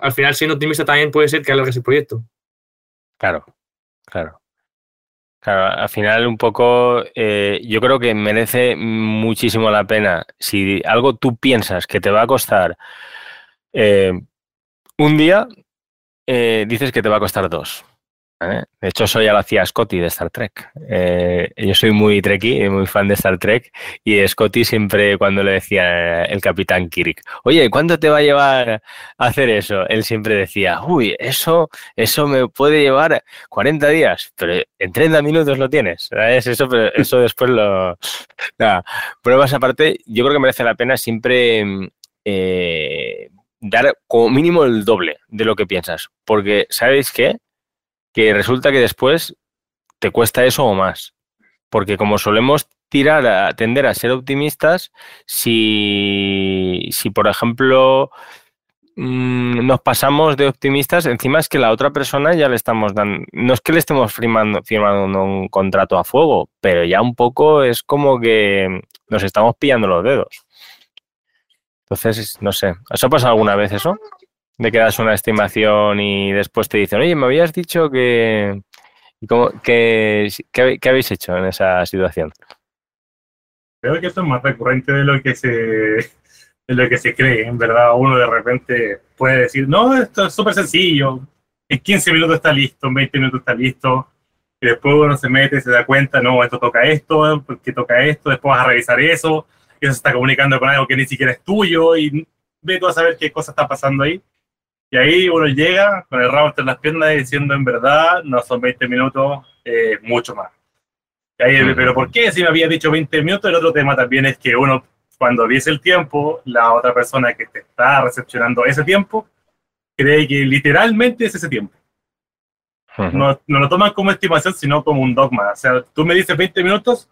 al final siendo optimista también puede ser que alargues el proyecto. Claro, claro. Claro, al final un poco eh, yo creo que merece muchísimo la pena. Si algo tú piensas que te va a costar eh, un día, eh, dices que te va a costar dos. De hecho, eso ya lo hacía Scotty de Star Trek. Eh, yo soy muy trekkie, muy fan de Star Trek, y Scotty siempre cuando le decía el capitán Kirk, oye, ¿cuánto te va a llevar a hacer eso? Él siempre decía, uy, eso, eso me puede llevar 40 días, pero en 30 minutos lo tienes. ¿sabes? Eso, eso después lo... Nada, pruebas aparte, yo creo que merece la pena siempre... Eh, dar como mínimo el doble de lo que piensas, porque ¿sabéis qué? Que resulta que después te cuesta eso o más. Porque como solemos tirar a tender a ser optimistas, si, si por ejemplo mm, nos pasamos de optimistas, encima es que la otra persona ya le estamos dando, no es que le estemos firmando, firmando un contrato a fuego, pero ya un poco es como que nos estamos pillando los dedos. Entonces, no sé, ¿os ha pasado alguna vez eso? De que das una estimación y después te dicen, oye, me habías dicho que... ¿Cómo, que, ¿qué, habéis hecho en esa situación? Creo que esto es más recurrente de lo que se, de lo que se cree. En verdad, uno de repente puede decir, no, esto es súper sencillo. En 15 minutos está listo, en 20 minutos está listo. Y después uno se mete se da cuenta, no, esto toca esto, porque toca esto, después vas a revisar eso. Y eso se está comunicando con algo que ni siquiera es tuyo y ve tú a saber qué cosa está pasando ahí. Y ahí uno llega con el rabo entre las piernas diciendo en verdad, no son 20 minutos, eh, mucho más. Y ahí, Pero ¿por qué? Si me había dicho 20 minutos, el otro tema también es que uno, cuando dice el tiempo, la otra persona que te está recepcionando ese tiempo, cree que literalmente es ese tiempo. no, no, lo toman como estimación, sino como un dogma. O sea, tú me dices 20 minutos,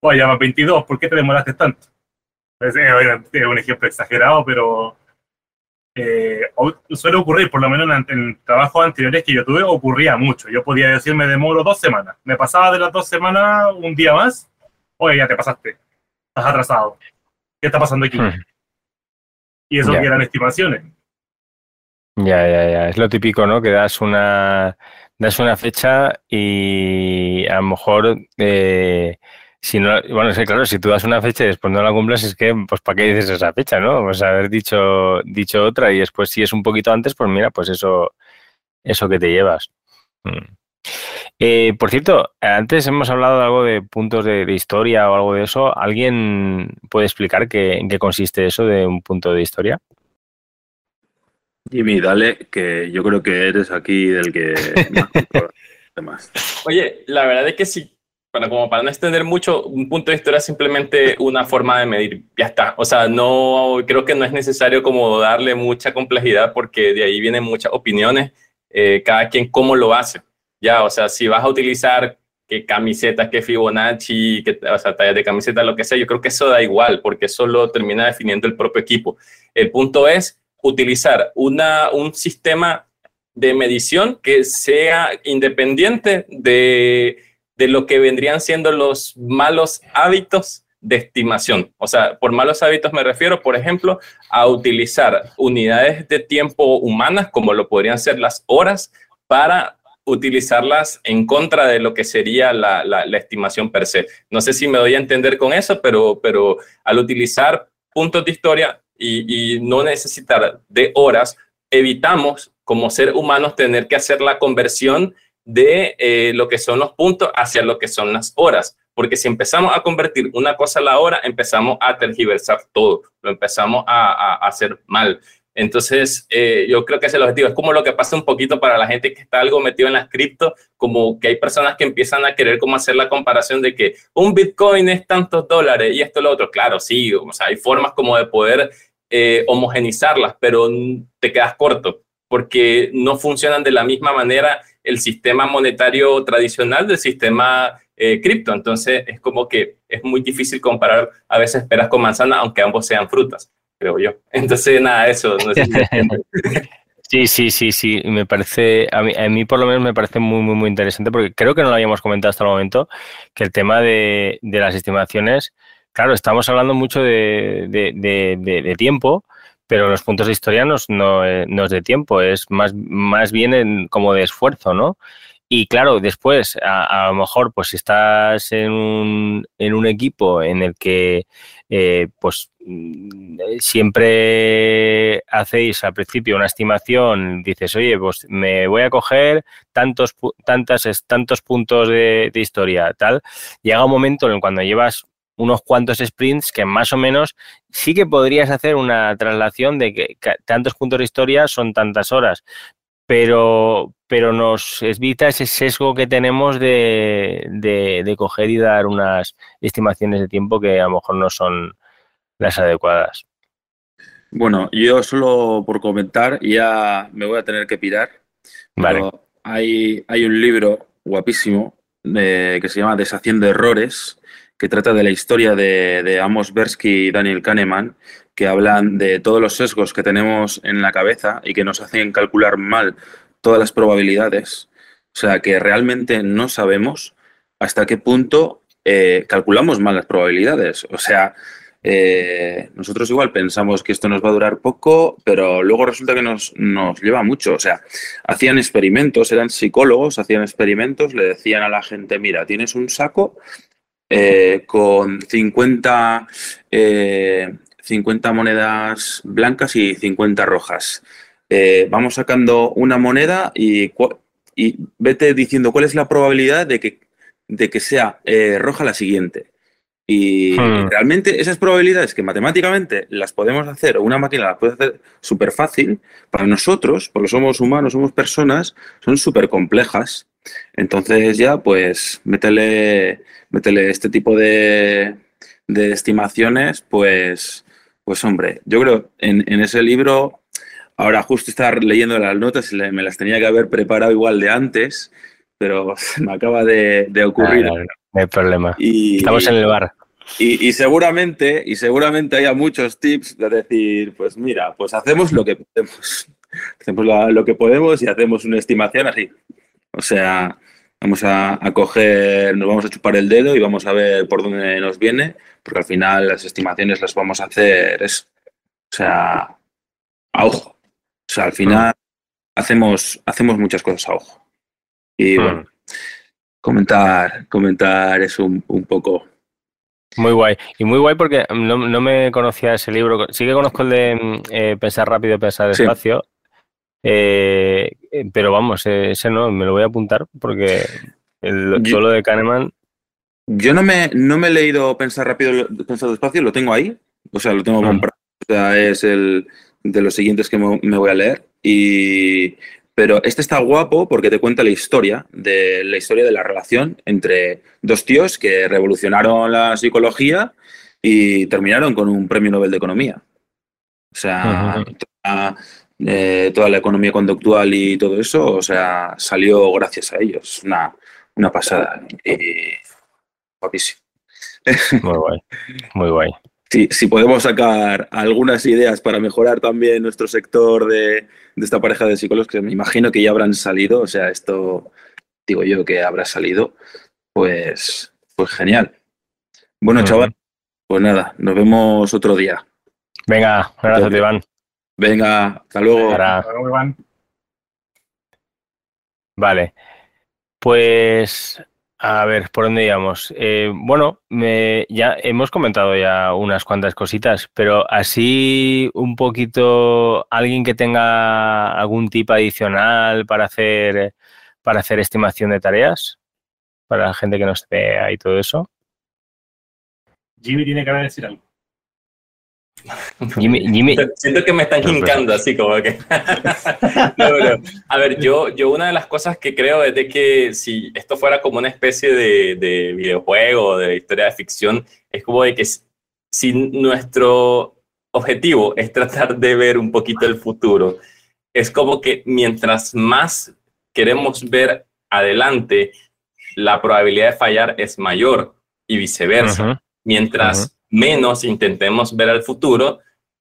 oye, llama 22, ¿por qué te demoraste tanto? es un ejemplo exagerado, pero eh, suele ocurrir, por lo menos en, trabajos anteriores que yo tuve, ocurría mucho. Yo podía decir, me demoro dos semanas. Me pasaba de las dos semanas un día más. Oye, ya te pasaste. Estás atrasado. ¿Qué está pasando aquí? Hmm. Y eso que eran estimaciones. Ya, ya, ya. Es lo típico, ¿no? Que das una, das una fecha y a lo mejor eh, si no, bueno, es claro, si tú das una fecha y después no la cumples, es que, pues, ¿para qué dices esa fecha, no? Pues haber dicho, dicho otra y después, si es un poquito antes, pues mira, pues eso, eso que te llevas. Mm. Eh, por cierto, antes hemos hablado de algo de puntos de, historia o algo de eso. ¿Alguien puede explicar qué, en qué consiste eso de un punto de historia? Jimmy, dale, que yo creo que eres aquí del que más. Oye, la verdad es que sí bueno, como para no extender mucho, un punto de historia es simplemente una forma de medir, ya está. O sea, no creo que no es necesario como darle mucha complejidad porque de ahí vienen muchas opiniones, eh, cada quien cómo lo hace. Ya, o sea, si vas a utilizar qué camisetas, qué Fibonacci, que, o sea, tallas de camiseta, lo que sea, yo creo que eso da igual porque eso lo termina definiendo el propio equipo. El punto es utilizar una, un sistema de medición que sea independiente de de lo que vendrían siendo los malos hábitos de estimación. O sea, por malos hábitos me refiero, por ejemplo, a utilizar unidades de tiempo humanas, como lo podrían ser las horas, para utilizarlas en contra de lo que sería la, estimación per se. No sé si me doy a entender con eso, pero, pero al utilizar puntos de historia y, no necesitar de horas, evitamos como ser humanos tener que hacer la conversión de eh, lo que son los puntos hacia lo que son las horas. Porque si empezamos a convertir una cosa a la hora, empezamos a tergiversar todo, lo empezamos a, a hacer mal. Entonces, eh, yo creo que ese es el objetivo. Es como lo que pasa un poquito para la gente que está algo metido en las cripto, como que hay personas que empiezan a querer como hacer la comparación de que un Bitcoin es tantos dólares y esto lo otro. Claro, sí, o sea, hay formas como de poder eh, homogenizarlas, pero te quedas corto porque no funcionan de la misma manera el sistema monetario tradicional del sistema eh, cripto. Entonces, es como que es muy difícil comparar a veces peras con manzana, aunque ambos sean frutas creo yo. Entonces, nada, eso. No sé Sí, sí, sí, sí. Me parece, a mí, a mí, por lo menos me parece muy, muy, muy interesante porque creo que no lo habíamos comentado hasta el momento, que el tema de, de las estimaciones, claro, estamos hablando mucho de, de, tiempo, pero los puntos de historia no, no, es de tiempo, es más, más bien como de esfuerzo, ¿no? Y claro, después, a, lo mejor, pues si estás en un, en un equipo en el que eh, pues mm, siempre hacéis al principio una estimación, dices, oye, pues me voy a coger tantos, tantas, tantos puntos de, historia, tal. Llega un momento en cuando llevas unos cuantos sprints que más o menos sí que podrías hacer una traslación de que tantos puntos de historia son tantas horas, pero, pero nos evita ese sesgo que tenemos de, de, coger y dar unas estimaciones de tiempo que a lo mejor no son las adecuadas. Bueno, yo solo por comentar, ya me voy a tener que pirar. Vale. hay, hay un libro guapísimo que se llama Deshaciendo Errores, que trata de la historia de, Amos Bersky y Daniel Kahneman, que hablan de todos los sesgos que tenemos en la cabeza y que nos hacen calcular mal todas las probabilidades. O sea, que realmente no sabemos hasta qué punto eh, calculamos mal las probabilidades. O sea, eh, nosotros igual pensamos que esto nos va a durar poco, pero luego resulta que nos, nos, lleva mucho. O sea, hacían experimentos, eran psicólogos, hacían experimentos, le decían a la gente, mira, tienes un saco eh, con 50 50 monedas blancas y 50 rojas. Eh, vamos sacando una moneda y, y, vete diciendo cuál es la probabilidad de que, de que sea eh, roja la siguiente. Y hmm. realmente esas probabilidades que matemáticamente las podemos hacer, o una máquina las puede hacer súper fácil, para nosotros, porque somos humanos, somos personas, son súper complejas. Entonces ya, pues, métele, métele este tipo de, de estimaciones, pues, pues hombre, yo creo en, en ese libro, ahora justo estar leyendo las notas, me las tenía que haber preparado igual de antes, pero me acaba de, ocurrir. no, hay problema. Estamos en el bar. Y, seguramente, y seguramente haya muchos tips de decir, pues mira, pues hacemos lo que podemos. Hacemos lo que podemos y hacemos una estimación así. O sea, vamos a, a, coger, nos vamos a chupar el dedo y vamos a ver por dónde nos viene porque al final las estimaciones las vamos a hacer es, o sea, a ojo. O sea, al final hacemos, hacemos muchas cosas a ojo. Y bueno, comentar, comentar eso un, poco. Muy guay. Y muy guay porque no, me conocía ese libro. Sí que conozco el de eh, Pensar rápido, pensar despacio. Eh, pero vamos, ese no, me lo voy a apuntar porque el, solo de Kahneman yo no me, no me he leído Pensar rápido, Pensar despacio, lo tengo ahí. O sea, lo tengo ah. comprado. O sea, es el de los siguientes que me voy a leer. Y, pero este está guapo porque te cuenta la historia de la historia de la relación entre dos tíos que revolucionaron la psicología y terminaron con un premio Nobel de Economía. O sea, eh, toda, la economía conductual y todo eso, o sea, salió gracias a ellos. Una, una pasada. Muy guay, muy guay. Sí, si podemos sacar algunas ideas para mejorar también nuestro sector de, esta pareja de psicólogos, que me imagino que ya habrán salido, o sea, esto digo yo que habrá salido, pues, pues genial. Bueno, chaval, Pues nada, nos vemos otro día. Venga, gracias, Iván. Venga, hasta luego. Hasta luego, Iván. Vale. Pues a ver, ¿por dónde íbamos? Eh, bueno, ya hemos comentado ya unas cuantas cositas, pero así un poquito, alguien que tenga algún tip adicional para hacer para hacer estimación de tareas, para la gente que nos vea y todo eso. Jimmy tiene que decir algo. Siento que me están hincando así como que... a ver, yo, yo una de las cosas que creo es de que si esto fuera como una especie de, de videojuego, de historia de ficción, es como de que si nuestro objetivo es tratar de ver un poquito el futuro, es como que mientras más queremos ver adelante, la probabilidad de fallar es mayor y viceversa. Mientras menos intentemos ver al futuro,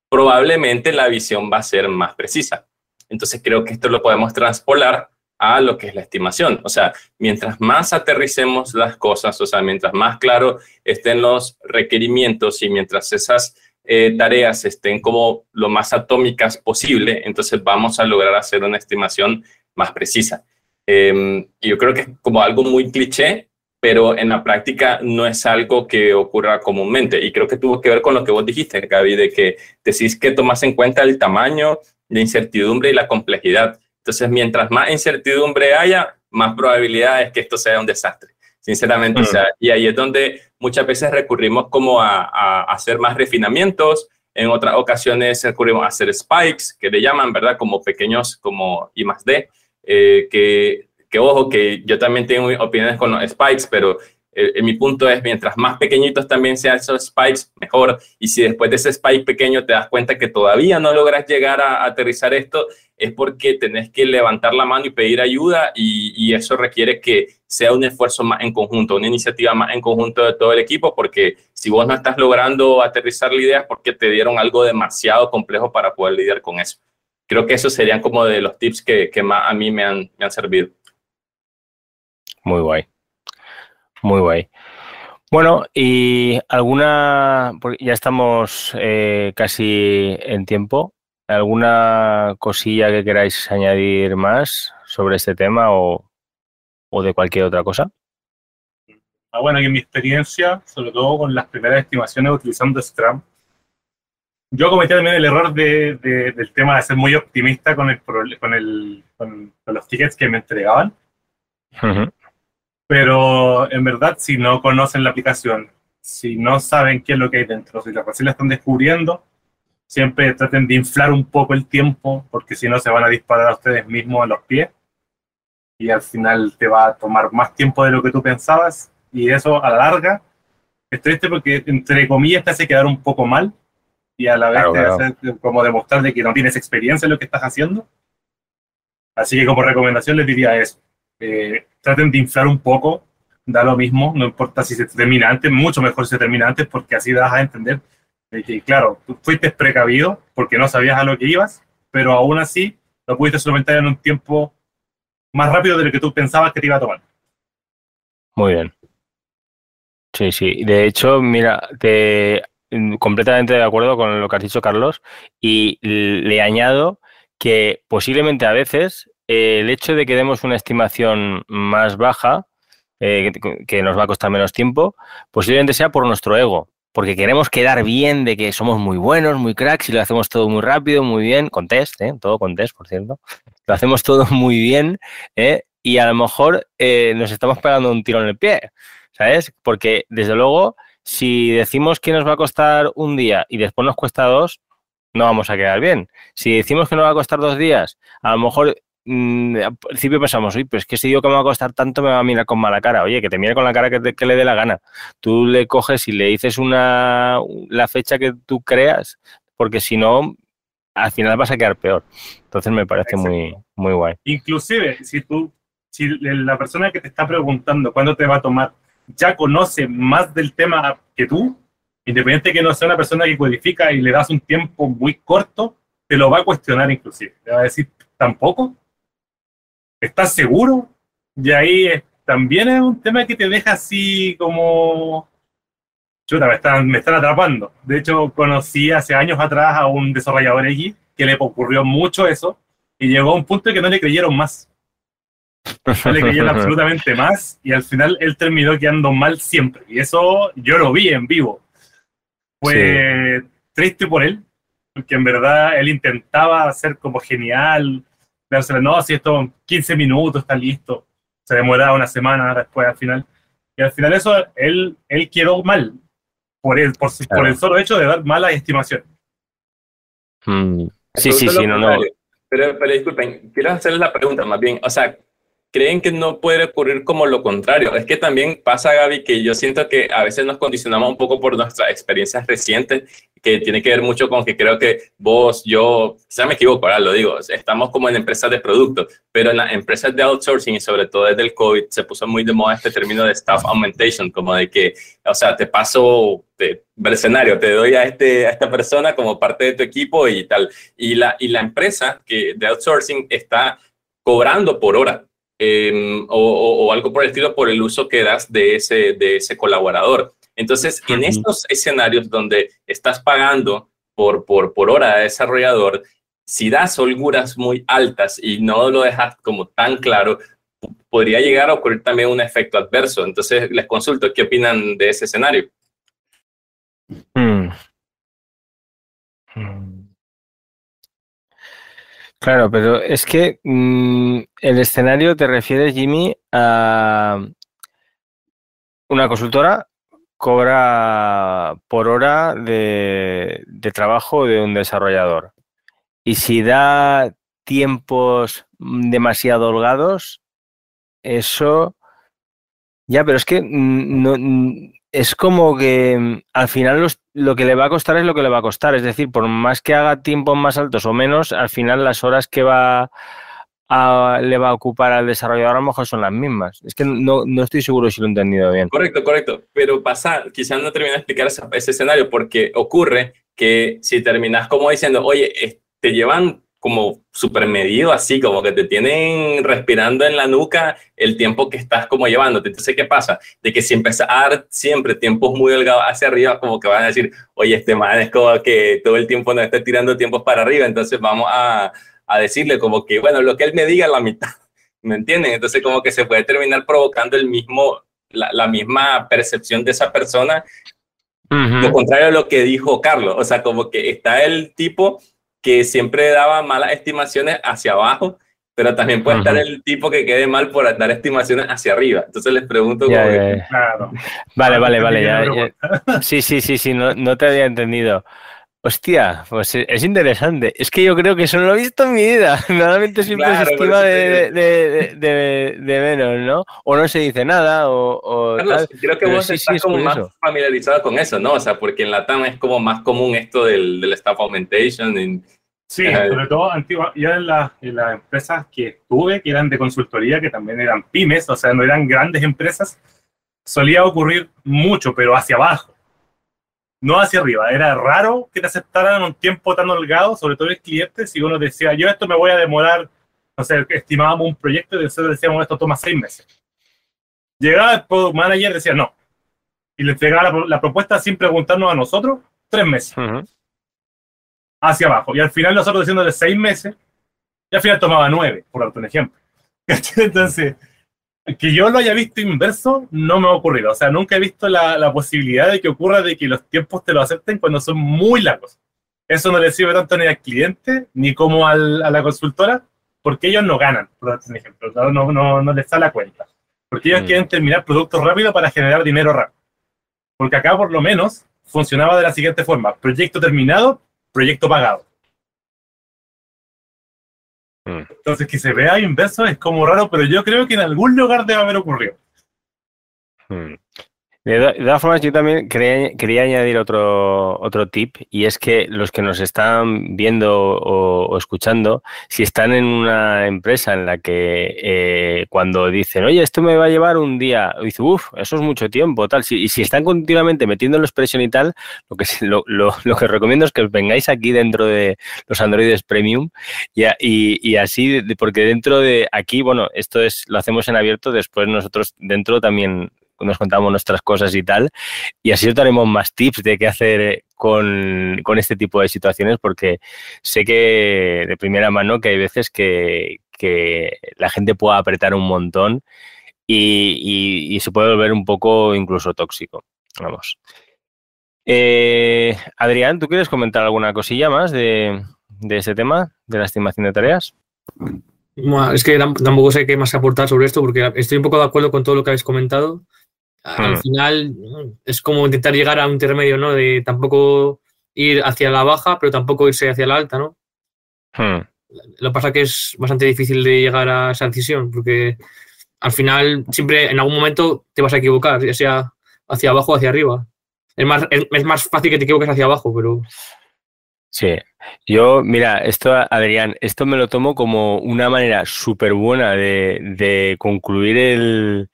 probablemente la visión va a ser más precisa. Entonces creo que esto lo podemos transpolar a lo que es la estimación. O sea, mientras más aterricemos las cosas, o sea, mientras más claro estén los requerimientos y mientras esas eh, tareas estén como lo más atómicas posible, entonces vamos a lograr hacer una estimación más precisa. Eh, yo creo que es como algo muy cliché, pero en la práctica no es algo que ocurra comúnmente. Y creo que tuvo que ver con lo que vos dijiste, Gaby, de que decís que tomas en cuenta el tamaño, la incertidumbre y la complejidad. Entonces, mientras más incertidumbre haya, más probabilidad es que esto sea un desastre, sinceramente. O sea, y ahí es donde muchas veces recurrimos como a, a, hacer más refinamientos, en otras ocasiones recurrimos a hacer spikes, que le llaman, ¿verdad? Como pequeños, como I más D, eh, que que ojo, que yo también tengo opiniones con los spikes, pero eh, mi punto es, mientras más pequeñitos también sean esos spikes, mejor. Y si después de ese spike pequeño te das cuenta que todavía no logras llegar a, aterrizar esto, es porque tenés que levantar la mano y pedir ayuda y, y, eso requiere que sea un esfuerzo más en conjunto, una iniciativa más en conjunto de todo el equipo, porque si vos no estás logrando aterrizar la idea es porque te dieron algo demasiado complejo para poder lidiar con eso. Creo que esos serían como de los tips que, que más a mí me han, me han servido. Muy guay. Muy guay. Bueno, y alguna, ya estamos eh, casi en tiempo, ¿alguna cosilla que queráis añadir más sobre este tema o, de cualquier otra cosa? Ah, bueno, en mi experiencia, sobre todo con las primeras estimaciones utilizando Scrum, yo cometí también el error de, del tema de ser muy optimista con, el, con, el, con, los tickets que me entregaban. Pero en verdad, si no conocen la aplicación, si no saben qué es lo que hay dentro, si la recién la están descubriendo, siempre traten de inflar un poco el tiempo, porque si no se van a disparar a ustedes mismos a los pies y al final te va a tomar más tiempo de lo que tú pensabas y eso a la larga es triste porque entre comillas te hace quedar un poco mal y a la vez te hace como demostrar de que no tienes experiencia en lo que estás haciendo. Así que como recomendación les diría eso. Eh, traten de inflar un poco, da lo mismo, no importa si se termina antes, mucho mejor si se termina antes, porque así das a entender que, claro, tú fuiste precavido porque no sabías a lo que ibas, pero aún así lo pudiste solventar en un tiempo más rápido de lo que tú pensabas que te iba a tomar. Muy bien. Sí, sí. De hecho, mira, te completamente de acuerdo con lo que has dicho, Carlos, y le añado que posiblemente a veces el hecho de que demos una estimación más baja, eh, que nos va a costar menos tiempo, posiblemente sea por nuestro ego, porque queremos quedar bien de que somos muy buenos, muy cracks y lo hacemos todo muy rápido, muy bien, con test, ¿eh? todo con test, por cierto. Lo hacemos todo muy bien ¿eh? y a lo mejor nos estamos pegando un tiro en el pie, ¿sabes? Porque desde luego, si decimos que nos va a costar un día y después nos cuesta dos, no vamos a quedar bien. Si decimos que nos va a costar dos días, a lo mejor Mm, al principio pensamos, oye, pues que si digo que me va a costar tanto, me va a mirar con mala cara. Oye, que te mire con la cara que, le dé la gana. Tú le coges y le dices una la fecha que tú creas, porque si no, al final vas a quedar peor. Entonces me parece muy, muy guay. Inclusive, si tú, si la persona que te está preguntando cuándo te va a tomar ya conoce más del tema que tú, independiente que no sea una persona que codifica y le das un tiempo muy corto, te lo va a cuestionar inclusive. Te va a decir, ¿tampoco? ¿Estás seguro? Y ahí también es un tema que te deja así como chuta, me están, me están atrapando. De hecho, conocí hace años atrás a un desarrollador X que le ocurrió mucho eso y llegó a un punto en que no le creyeron más. No le creyeron absolutamente más y al final él terminó quedando mal siempre. Y eso yo lo vi en vivo. Fue triste por él, porque en verdad él intentaba hacer como genial, dársela, no, si esto 15 minutos está listo. Se demoraba una semana después al final. Y al final eso, él, él quedó mal por el, por, por el solo hecho de dar mala estimación. Mm. Sí, sí, sí, no, no. Pero, pero disculpen, quiero hacerles la pregunta más bien. O sea, creen que no puede ocurrir como lo contrario. Es que también pasa, Gaby, que yo siento que a veces nos condicionamos un poco por nuestras experiencias recientes, que tiene que ver mucho con que creo que vos, yo, quizás me equivoco, ahora lo digo, estamos como en empresas de producto, pero en las empresas de outsourcing y sobre todo desde el COVID se puso muy de moda este término de staff augmentation, como de que, o sea, te paso te, el escenario, te doy a, este, a esta persona como parte de tu equipo y tal. Y la, y la empresa que de outsourcing está cobrando por hora. Em, o, algo por el estilo por el uso que das de ese, de ese colaborador. Entonces, en estos escenarios donde estás pagando por, por, por hora de desarrollador, si das holguras muy altas y no lo dejas como tan claro, podría llegar a ocurrir también un efecto adverso. Entonces, les consulto, ¿qué opinan de ese escenario? Hmm. Hmm. Claro, pero es que mm, el escenario te refieres, Jimmy, a una consultora cobra por hora de, trabajo de un desarrollador. Y si da tiempos demasiado holgados, eso... Ya, pero es que mm, no, es como que mm, al final lo que le va a costar es lo que le va a costar. Es decir, por más que haga tiempos más altos o menos, al final las horas que va le va a ocupar al desarrollador a lo mejor son las mismas. Es que no, estoy seguro si lo he entendido bien. Correcto, correcto. Pero pasa, quizás no termina de explicar ese, escenario porque ocurre que si terminas como diciendo, oye, te llevan como súper medido, así como que te tienen respirando en la nuca el tiempo que estás como llevándote. Entonces, ¿qué pasa? De que si empiezas a dar siempre tiempos muy delgados hacia arriba, como que van a decir, oye, este man es como que todo el tiempo nos está tirando tiempos para arriba, entonces vamos a, a decirle como que, bueno, lo que él me diga la mitad, ¿me entienden? Entonces, como que se puede terminar provocando el mismo, la, la misma percepción de esa persona, lo contrario a lo que dijo Carlos, o sea, como que está el tipo que siempre daba malas estimaciones hacia abajo, pero también puede estar el tipo que quede mal por dar estimaciones hacia arriba. Entonces les pregunto... Claro. Vale, vale, vale. Sí, sí, sí, sí, no, no te había entendido. Hostia, pues es interesante. Es que yo creo que eso no lo he visto en mi vida. Normalmente siempre se estima de, de, de, menos, ¿no? O no se dice nada, o, Carlos, creo que vos estás como más familiarizado con eso, ¿no? O sea, porque en la TAM es como más común esto del, del staff augmentation. sí, sobre todo antigua, ya en, en las empresas que estuve, que eran de consultoría, que también eran pymes, o sea, no eran grandes empresas, solía ocurrir mucho, pero hacia abajo no hacia arriba. Era raro que te aceptaran un tiempo tan holgado, sobre todo el cliente, si uno decía, yo esto me voy a demorar, no sé, estimábamos un proyecto y nosotros decíamos, esto toma seis meses. Llegaba el product manager y decía, no. Y le entregaba la, propuesta sin preguntarnos a nosotros, tres meses. Hacia abajo. Y al final nosotros diciéndole seis meses, y al final tomaba nueve, por darte un ejemplo. Entonces, que yo lo haya visto inverso no me ha ocurrido. O sea, nunca he visto la, la, posibilidad de que ocurra de que los tiempos te lo acepten cuando son muy largos. Eso no le sirve tanto ni al cliente ni como al, a la consultora, porque ellos no ganan, por ejemplo. No, no, no les da la cuenta. Porque ellos mm. quieren terminar productos rápido para generar dinero rápido. Porque acá, por lo menos, funcionaba de la siguiente forma: proyecto terminado, proyecto pagado. Mm. Entonces, que se vea inverso es como raro, pero yo creo que en algún lugar debe haber ocurrido. Mm. De, todas formas, yo también quería, añadir otro, otro tip y es que los que nos están viendo o, escuchando, si están en una empresa en la que eh, cuando dicen, oye, esto me va a llevar un día, dice, uff, eso es mucho tiempo, tal, y si están continuamente metiendo expresión y tal, lo que, lo, lo, lo, que recomiendo es que os vengáis aquí dentro de los Androides Premium y, y, y así, porque dentro de aquí, bueno, esto es lo hacemos en abierto, después nosotros dentro también nos contamos nuestras cosas y tal. Y así os daremos más tips de qué hacer con, este tipo de situaciones, porque sé que de primera mano que hay veces que, la gente puede apretar un montón y, se puede volver un poco incluso tóxico. Vamos. Eh, Adrián, ¿tú quieres comentar alguna cosilla más de, de ese tema, de la estimación de tareas? Es que tampoco sé qué más aportar sobre esto, porque estoy un poco de acuerdo con todo lo que habéis comentado. Al hmm. final es como intentar llegar a un intermedio, ¿no? De tampoco ir hacia la baja, pero tampoco irse hacia la alta, ¿no? Hmm. Lo que pasa es que es bastante difícil de llegar a esa decisión, porque al final siempre en algún momento te vas a equivocar, ya sea hacia abajo o hacia arriba. Es más, es más fácil que te equivoques hacia abajo, pero Sí, yo, mira, esto, Adrián, esto me lo tomo como una manera súper buena de, concluir el,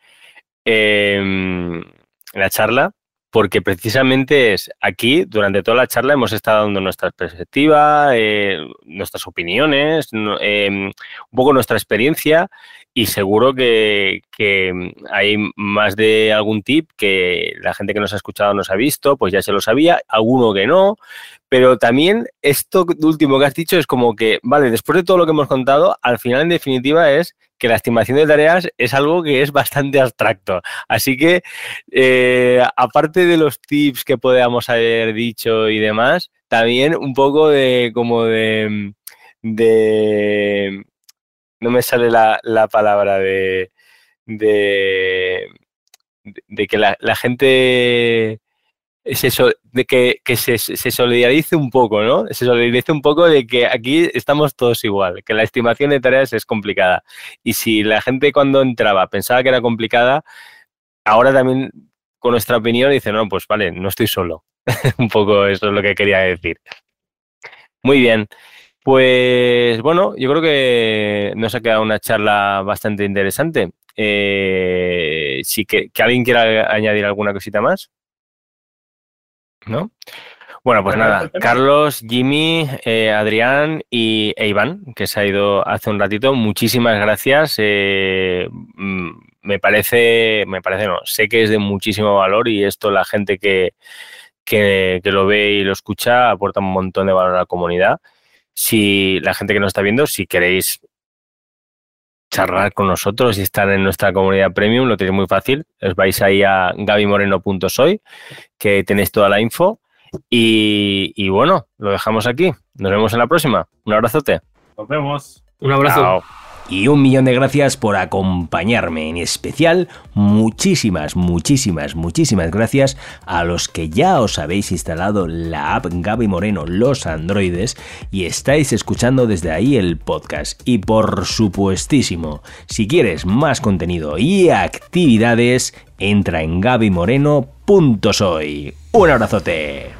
em, la charla, porque precisamente es aquí, durante toda la charla, hemos estado dando nuestra perspectiva, eh, nuestras opiniones, em, un poco nuestra experiencia y seguro que, hay más de algún tip que la gente que nos ha escuchado nos ha visto, pues ya se lo sabía, alguno que no, pero también esto último que has dicho es como que, vale, después de todo lo que hemos contado, al final en definitiva es que la estimación de tareas es algo que es bastante abstracto. Así que, eh, aparte de los tips que podamos haber dicho y demás, también un poco de como de, de no me sale la, palabra de, de, que la, gente eso, de que, se, se, solidarice un poco, ¿no? Se solidarice un poco de que aquí estamos todos igual, que la estimación de tareas es complicada. Y si la gente cuando entraba pensaba que era complicada, ahora también con nuestra opinión dice, no, pues vale, no estoy solo. un poco eso es lo que quería decir. Muy bien. Pues bueno, yo creo que nos ha quedado una charla bastante interesante. Eh, si que, alguien quiera añadir alguna cosita más. ¿No? Bueno, pues nada, Carlos, Jimmy, eh, Adrián y e Iván, que se ha ido hace un ratito, muchísimas gracias. Eh, mm, me parece, me parece, no, sé que es de muchísimo valor y esto la gente que, que, que lo ve y lo escucha aporta un montón de valor a la comunidad. Si la gente que nos está viendo, si queréis charlar con nosotros y estar en nuestra comunidad premium, lo tenéis muy fácil. Os vais ahí a gabimoreno.soy, que tenéis toda la info. Y, y, bueno, lo dejamos aquí. Nos vemos en la próxima. Un abrazote. Nos vemos. Un abrazo y un millón de gracias por acompañarme. En especial, muchísimas, muchísimas, muchísimas gracias a los que ya os habéis instalado la app Gaby Moreno Los Androides y estáis escuchando desde ahí el podcast. Y por supuestísimo, si quieres más contenido y actividades, entra en gabymoreno.soy. Un abrazote.